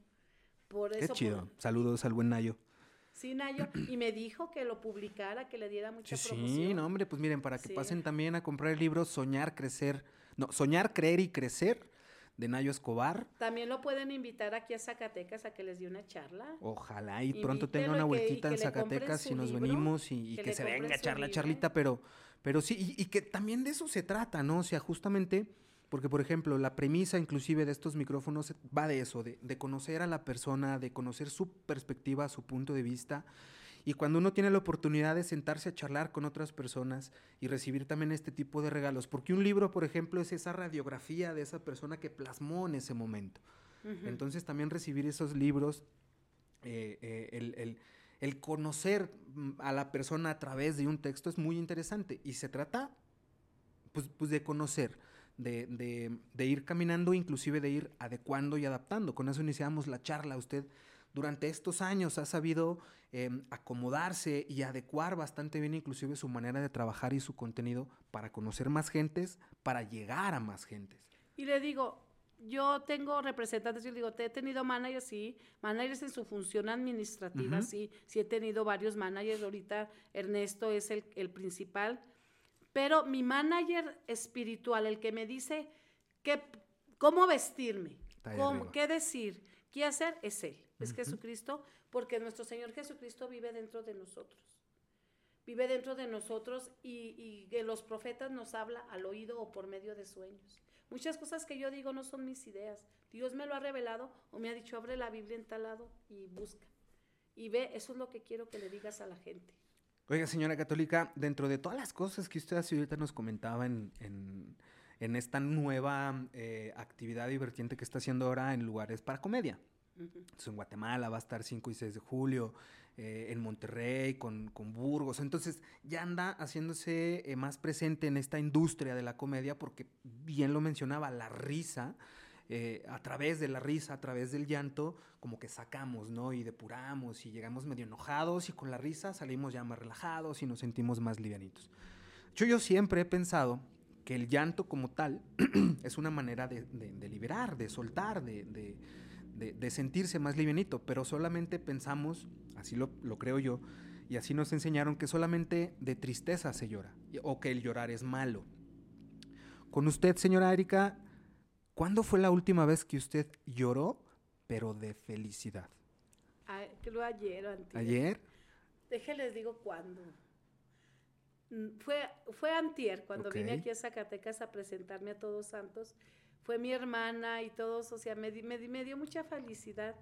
Por eso... Qué chido. Saludos al buen Nayo. Sí, Nayo. Y me dijo que lo publicara, que le diera mucha sí, promoción. Sí, no, hombre, pues miren, para que pasen también a comprar el libro Soñar, Crecer... No, Soñar, Creer y Crecer de Nayo Escobar. También lo pueden invitar aquí a Zacatecas a que les dé una charla. Ojalá y pronto tenga una vueltita en Zacatecas y nos venimos y, que, se venga a echar la charlita, pero, pero sí, y, que también de eso se trata, ¿no? O sea, justamente, porque por ejemplo, la premisa inclusive de estos micrófonos va de eso, de, de conocer a la persona, de conocer su perspectiva, su punto de vista y cuando uno tiene la oportunidad de sentarse a charlar con otras personas y recibir también este tipo de regalos, porque un libro, por ejemplo, es esa radiografía de esa persona que plasmó en ese momento. Entonces también recibir esos libros, eh, eh, el, conocer mm, a la persona a través de un texto es muy interesante y se trata pues, pues de conocer. De, de, ir caminando, inclusive de ir adecuando y adaptando. Con eso iniciamos la charla. Usted durante estos años ha sabido em, acomodarse y adecuar bastante bien inclusive su manera de trabajar y su contenido para conocer más gentes, para llegar a más gentes. Y le digo, yo tengo representantes, yo digo, te he tenido managers, sí, managers en su función administrativa, sí, sí he tenido varios managers, ahorita Ernesto es el, el principal, pero mi manager espiritual, el que me dice qué, cómo vestirme, cómo, qué decir, qué hacer, es él es Jesucristo, porque nuestro Señor Jesucristo vive dentro de nosotros. Vive dentro de nosotros y, y los profetas nos habla al oído o por medio de sueños. Muchas cosas que yo digo no son mis ideas. Dios me lo ha revelado o me ha dicho, abre la Biblia en tal lado y busca. Y ve, eso es lo que quiero que le digas a la gente. Oiga, señora católica, dentro de todas las cosas que usted hace ahorita nos comentaba en, en, esta nueva eh, actividad divertiente que está haciendo ahora en lugares para comedia, en Guatemala va a estar 5 y 6 de julio, eh, en Monterrey, con, Burgos. Entonces ya anda haciéndose eh, más presente en esta industria de la comedia porque, bien lo mencionaba, la risa, eh, a través de la risa, a través del llanto, como que sacamos, ¿no? Y depuramos y llegamos medio enojados y con la risa salimos ya más relajados y nos sentimos más livianitos. Yo, yo siempre he pensado que el llanto como tal es una manera de, liberar, de soltar, de de, sentirse más livianito, pero solamente pensamos, así lo, creo yo, y así nos enseñaron que solamente de tristeza se llora, o que el llorar es malo. Con usted, señora Erika, ¿cuándo fue la última vez que usted lloró, pero de felicidad? creo ayer o antier. ¿Ayer? Déjenles digo cuándo. Mm, fue, fue antier, cuando vine aquí a Zacatecas a presentarme a Todos Santos fue mi hermana y todos, o sea, me, me, me dio mucha felicidad.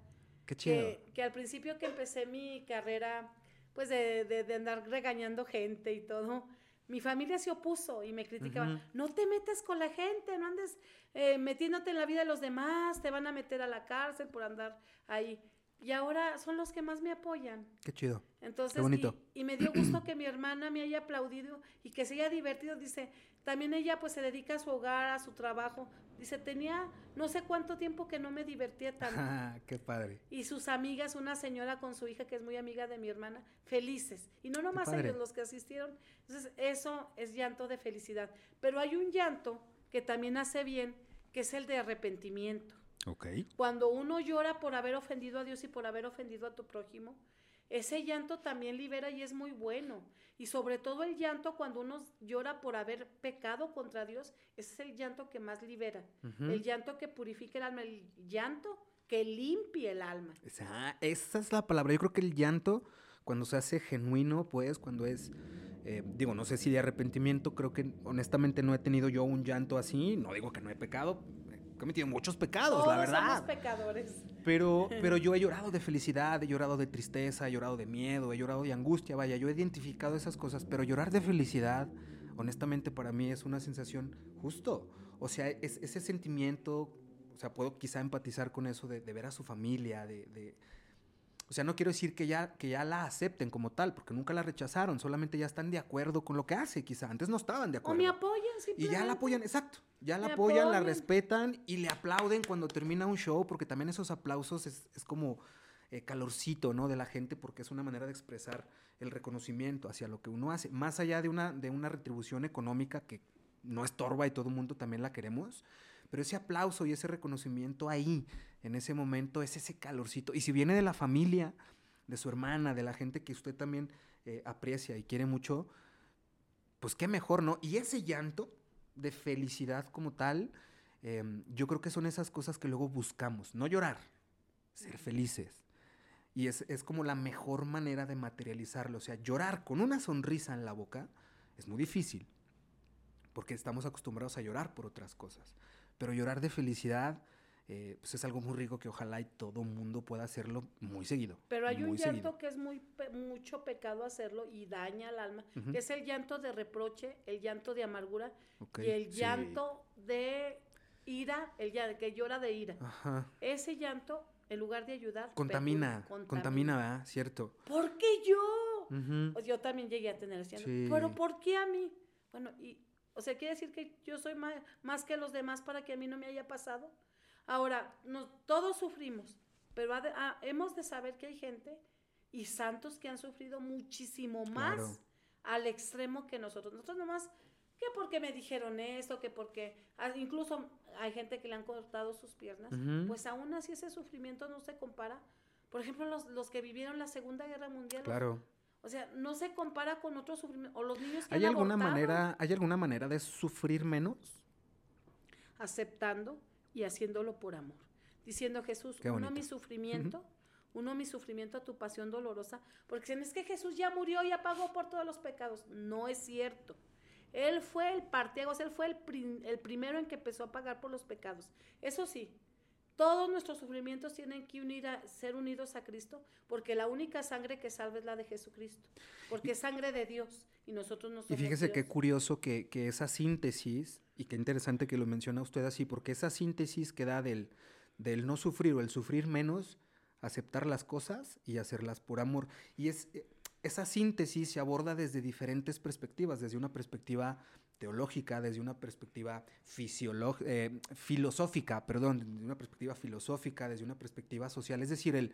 Qué chido. Que, al principio que empecé mi carrera, pues de, de, andar regañando gente y todo, mi familia se opuso y me criticaba, no te metas con la gente, no andes eh, metiéndote en la vida de los demás, te van a meter a la cárcel por andar ahí. Y ahora son los que más me apoyan. Qué chido. Entonces, bonito. Y, me dio gusto que mi hermana me haya aplaudido y que se haya divertido. Dice, también ella pues se dedica a su hogar, a su trabajo. Dice, tenía no sé cuánto tiempo que no me divertía tanto. Qué padre. Y sus amigas, una señora con su hija que es muy amiga de mi hermana, felices. Y no nomás ellos los que asistieron. Entonces, eso es llanto de felicidad. Pero hay un llanto que también hace bien, que es el de arrepentimiento. Ok. Cuando uno llora por haber ofendido a Dios y por haber ofendido a tu prójimo, ese llanto también libera y es muy bueno. Y sobre todo el llanto cuando uno llora por haber pecado contra Dios, ese es el llanto que más libera. El llanto que purifica el alma, el llanto que limpie el alma. Esa, esa es la palabra. Yo creo que el llanto, cuando se hace genuino, pues, cuando es eh, digo, no sé si de arrepentimiento, creo que honestamente no he tenido yo un llanto así. No digo que no he pecado, cometido muchos pecados, la verdad. Somos pecadores. Pero, pero yo he llorado de felicidad, he llorado de tristeza, he llorado de miedo, he llorado de angustia, vaya, yo he identificado esas cosas, pero llorar de felicidad, honestamente para mí es una sensación justo. O sea, es, ese sentimiento, o sea, puedo quizá empatizar con eso de, ver a su familia, de o sea, no quiero decir que ya, que ya la acepten como tal, porque nunca la rechazaron, solamente ya están de acuerdo con lo que hace, quizá. Antes no estaban de acuerdo. O me apoyan, Y ya la apoyan, exacto. Ya la apoyan, la respetan y le aplauden cuando termina un show, porque también esos aplausos es, como eh, calorcito, ¿no? De la gente, porque es una manera de expresar el reconocimiento hacia lo que uno hace. Más allá de una, de una retribución económica que no estorba y todo el mundo también la queremos, pero ese aplauso y ese reconocimiento ahí, en ese momento, es ese calorcito. Y si viene de la familia, de su hermana, de la gente que usted también eh, aprecia y quiere mucho, pues qué mejor, ¿no? Y ese llanto de felicidad como tal, em, yo creo que son esas cosas que luego buscamos, no llorar, ser felices. Y es, es, como la mejor manera de materializarlo. O sea, llorar con una sonrisa en la boca es muy difícil, porque estamos acostumbrados a llorar por otras cosas. Pero llorar de felicidad, eh, pues es algo muy rico que ojalá y todo mundo pueda hacerlo muy seguido. Pero hay un llanto que es muy mucho pecado hacerlo y daña al alma, que es el llanto de reproche, el llanto de amargura y el llanto de ira, el que llora de ira. Ese llanto, en lugar de ayudar, contamina, contamina, ¿verdad? Cierto. ¿Por qué yo? Yo también llegué a tener ese llanto. Pero ¿por qué a mí? Bueno, y o sea, quiere decir que yo soy más, que los demás para que a mí no me haya pasado. Ahora, todos sufrimos, pero ah, hemos de saber que hay gente y santos que han sufrido muchísimo más al extremo que nosotros. Nosotros nomás, que porque me dijeron esto, que porque, ah, incluso hay gente que le han cortado sus piernas, pues aún así ese sufrimiento no se compara. Por ejemplo, los, los que vivieron la Segunda Guerra Mundial, claro. O sea, no se compara con otros sufrimientos. O los niños que ¿Hay alguna manera, ¿Hay alguna manera de sufrir menos? Aceptando y haciéndolo por amor. Diciendo, Jesús, uno mi sufrimiento, uno mi sufrimiento a tu pasión dolorosa, porque si es que Jesús ya murió, y pagó por todos los pecados. No es cierto. Él fue el partiegos, él fue el, el primero en que empezó a pagar por los pecados. Eso sí, todos nuestros sufrimientos tienen que unir a, ser unidos a Cristo, porque la única sangre que salva es la de Jesucristo, porque es sangre de Dios y nosotros no somos Y fíjese qué curioso que, esa síntesis, y qué interesante que lo menciona usted así, porque esa síntesis que da del, del no sufrir o el sufrir menos, aceptar las cosas y hacerlas por amor. Y es, esa síntesis se aborda desde diferentes perspectivas, desde una perspectiva teológica, desde una perspectiva eh, filosófica, perdón, desde una perspectiva filosófica, desde una perspectiva social. Es decir, el,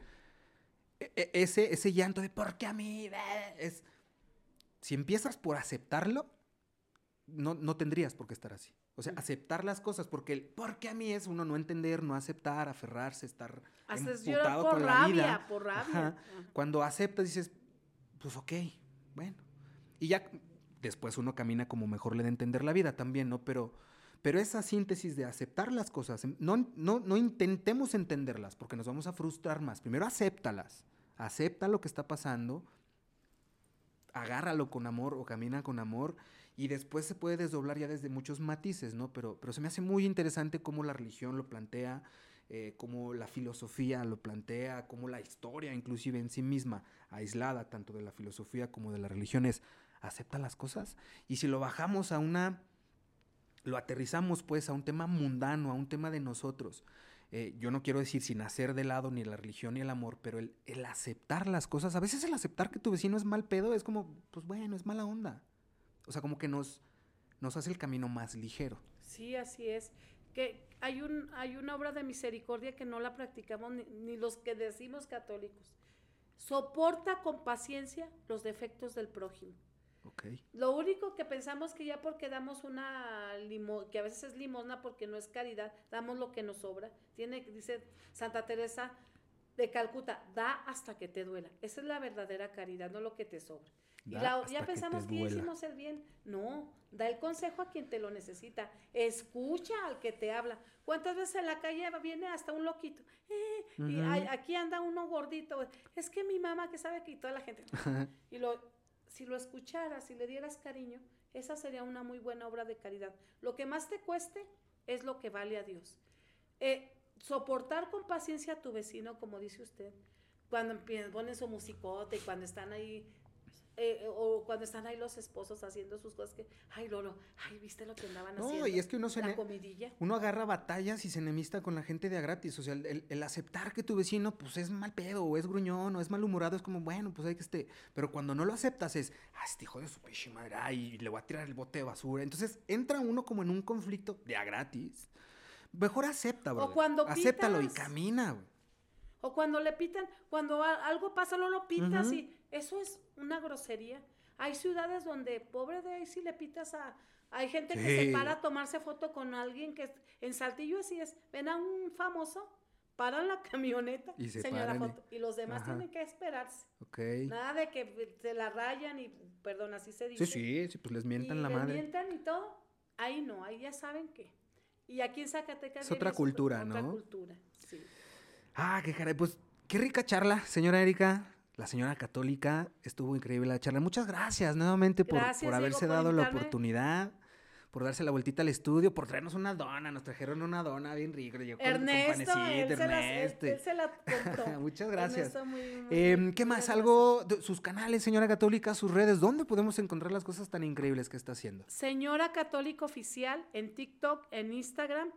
e, e, ese, ese llanto de ¿por qué a mí? Es, si empiezas por aceptarlo, no, no tendrías por qué estar así. O sea, mm. aceptar las cosas, porque el ¿por qué a mí? es uno no entender, no aceptar, aferrarse, estar emputado por con rabia, la vida. Por rabia. Cuando aceptas dices, pues ok, bueno. Y ya después uno camina como mejor le da entender la vida también, ¿no? Pero, pero esa síntesis de aceptar las cosas, no, no, no intentemos entenderlas porque nos vamos a frustrar más. Primero acéptalas, acepta lo que está pasando, agárralo con amor o camina con amor y después se puede desdoblar ya desde muchos matices, ¿no? Pero, pero se me hace muy interesante cómo la religión lo plantea, eh, cómo la filosofía lo plantea, cómo la historia inclusive en sí misma, aislada tanto de la filosofía como de la religión, es acepta las cosas. Y si lo bajamos a una, lo aterrizamos pues a un tema mundano, a un tema de nosotros. Eh, yo no quiero decir sin hacer de lado ni la religión ni el amor, pero el, el, aceptar las cosas, a veces el aceptar que tu vecino es mal pedo es como, pues bueno, es mala onda. O sea, como que nos, nos hace el camino más ligero. Sí, así es. Que hay, un, hay una obra de misericordia que no la practicamos ni, ni los que decimos católicos. Soporta con paciencia los defectos del prójimo. Lo único que pensamos que ya porque damos una limosna, que a veces es limosna porque no es caridad, damos lo que nos sobra. Tiene, dice Santa Teresa de Calcuta, da hasta que te duela. Esa es la verdadera caridad, no lo que te sobra. y ya pensamos que, hicimos el bien. No, da el consejo a quien te lo necesita. Escucha al que te habla. ¿Cuántas veces en la calle viene hasta un loquito? Eh, y aquí anda uno gordito. Es que mi mamá que sabe que toda la gente. y lo si lo escucharas, si le dieras cariño, esa sería una muy buena obra de caridad. Lo que más te cueste es lo que vale a Dios. Eh, soportar con paciencia a tu vecino, como dice usted, cuando ponen su musicote y cuando están ahí eh, o cuando están ahí los esposos haciendo sus cosas que, ay, Lolo, ay, ¿viste lo que andaban haciendo? No, y es que uno se... comidilla. Uno agarra batallas y se enemista con la gente de a gratis. O sea, el, aceptar que tu vecino, pues, es mal pedo, o es gruñón, o es malhumorado, es como, bueno, pues hay que esté... Pero cuando no lo aceptas es, ah, este hijo de su pinche madre, ay, le voy a tirar el bote de basura. Entonces, entra uno como en un conflicto de a gratis. Mejor acepta, bro. O cuando Acéptalo y camina, O cuando le pitan, cuando algo pasa, no lo pitas y eso es una grosería. Hay ciudades donde, pobre de ahí, si le pitas a... Hay gente que se para a tomarse foto con alguien que en Saltillo así es. Ven a un famoso, paran la camioneta, y se señora foto. Y los demás tienen que esperarse. Nada de que se la rayan y, perdón, así se dice. Sí, sí, pues les mientan la les madre. mientan y todo. Ahí no, ahí ya saben qué. Y aquí en Zacatecas... Es otra cultura, ¿no? Otra cultura, sí. Ah, qué caray. Pues qué rica charla, señora Erika la señora católica. Estuvo increíble la charla. Muchas gracias nuevamente por, por haberse dado la oportunidad, por darse la vueltita al estudio, por traernos una dona. Nos trajeron una dona bien rica. Ernesto, Ernesto. Se la, Muchas gracias. Em, ¿Qué más? Algo, sus canales, señora católica, sus redes. ¿Dónde podemos encontrar las cosas tan increíbles que está haciendo? Señora Católica Oficial en TikTok, en Instagram,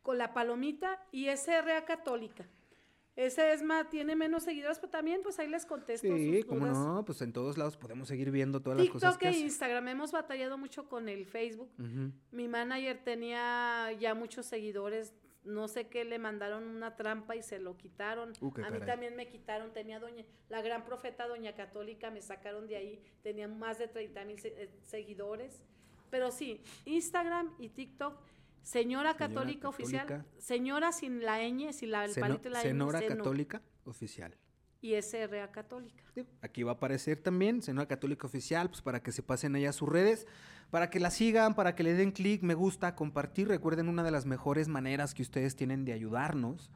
con la palomita y SRA Católica. Ese es más, tiene menos seguidores, pero también pues ahí les contesto. Sí, cómo no, pues en todos lados podemos seguir viendo todas las cosas. TikTok e Instagram, hemos batallado mucho con el Facebook. Mi manager tenía ya muchos seguidores, no sé qué, le mandaron una trampa y se lo quitaron. Uh, a mí también me quitaron, tenía doña, la gran profeta Doña Católica, me sacaron de ahí, tenía más de 30 mil eh, seguidores. Pero sí, Instagram y TikTok Señora, Católica, Oficial. Señora sin la ñ, sin la, el palito la Senora Católica Oficial. Y SRA Católica. Aquí va a aparecer también Senora Católica Oficial, pues para que se pasen allá a sus redes, para que la sigan, para que le den clic, me gusta, compartir. Recuerden, una de las mejores maneras que ustedes tienen de ayudarnos,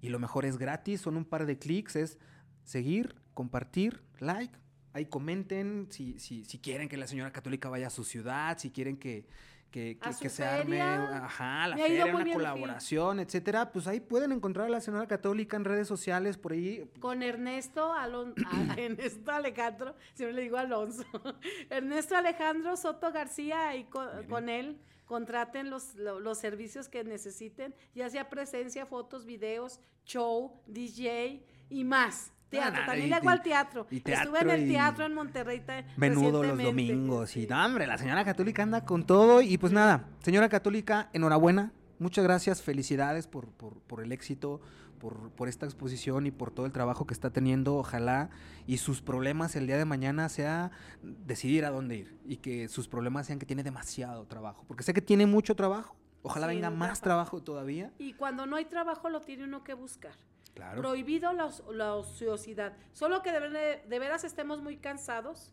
y lo mejor es gratis, son un par de clics, es seguir, compartir, like. Ahí comenten si, si, si quieren que la señora católica vaya a su ciudad, si quieren que, que, que, se arme, ajá, la feria, una colaboración, etcétera, pues ahí pueden encontrar a la señora católica en redes sociales, por ahí. Con Ernesto, Alon Ernesto Alejandro, siempre le digo Alonso, Ernesto Alejandro Soto García, y con, él contraten los, los, servicios que necesiten, ya sea presencia, fotos, videos, show, DJ y más. Teatro, también le al teatro. Estuve en el teatro en Monterrey. Menudo los domingos. Y no, hombre, la señora católica anda con todo. Y pues nada, señora católica, enhorabuena. Muchas gracias, felicidades por, por, el éxito, por, por, esta exposición y por todo el trabajo que está teniendo. Ojalá y sus problemas el día de mañana sea decidir a dónde ir y que sus problemas sean que tiene demasiado trabajo, porque sé que tiene mucho trabajo. Ojalá venga más trabajo todavía. Y cuando no hay trabajo lo tiene uno que buscar. Prohibido la, ociosidad. Solo que de, de, veras estemos muy cansados.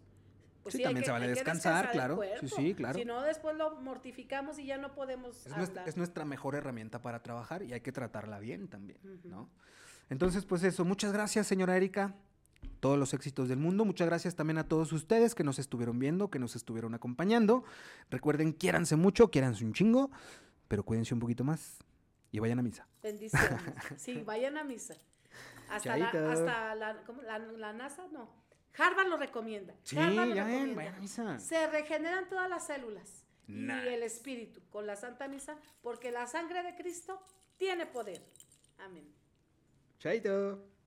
Pues sí, también se vale descansar, claro. Sí, sí, claro. Si no, después lo mortificamos y ya no podemos. Es, Nuestra, mejor herramienta para trabajar y hay que tratarla bien también, ¿no? Entonces, pues eso. Muchas gracias, señora Erika. Todos los éxitos del mundo. Muchas gracias también a todos ustedes que nos estuvieron viendo, que nos estuvieron acompañando. Recuerden, quiéranse mucho, quiéranse un chingo, pero cuídense un poquito más y vayan a misa. Bendiciones. Sí, vayan a misa. Hasta, la, hasta la, ¿cómo? La, la, NASA, no. Harvard lo recomienda. Sí, ya ven, vayan a misa. Se regeneran todas las células y el espíritu con la Santa Misa, porque la sangre de Cristo tiene poder. Amén. Chaito.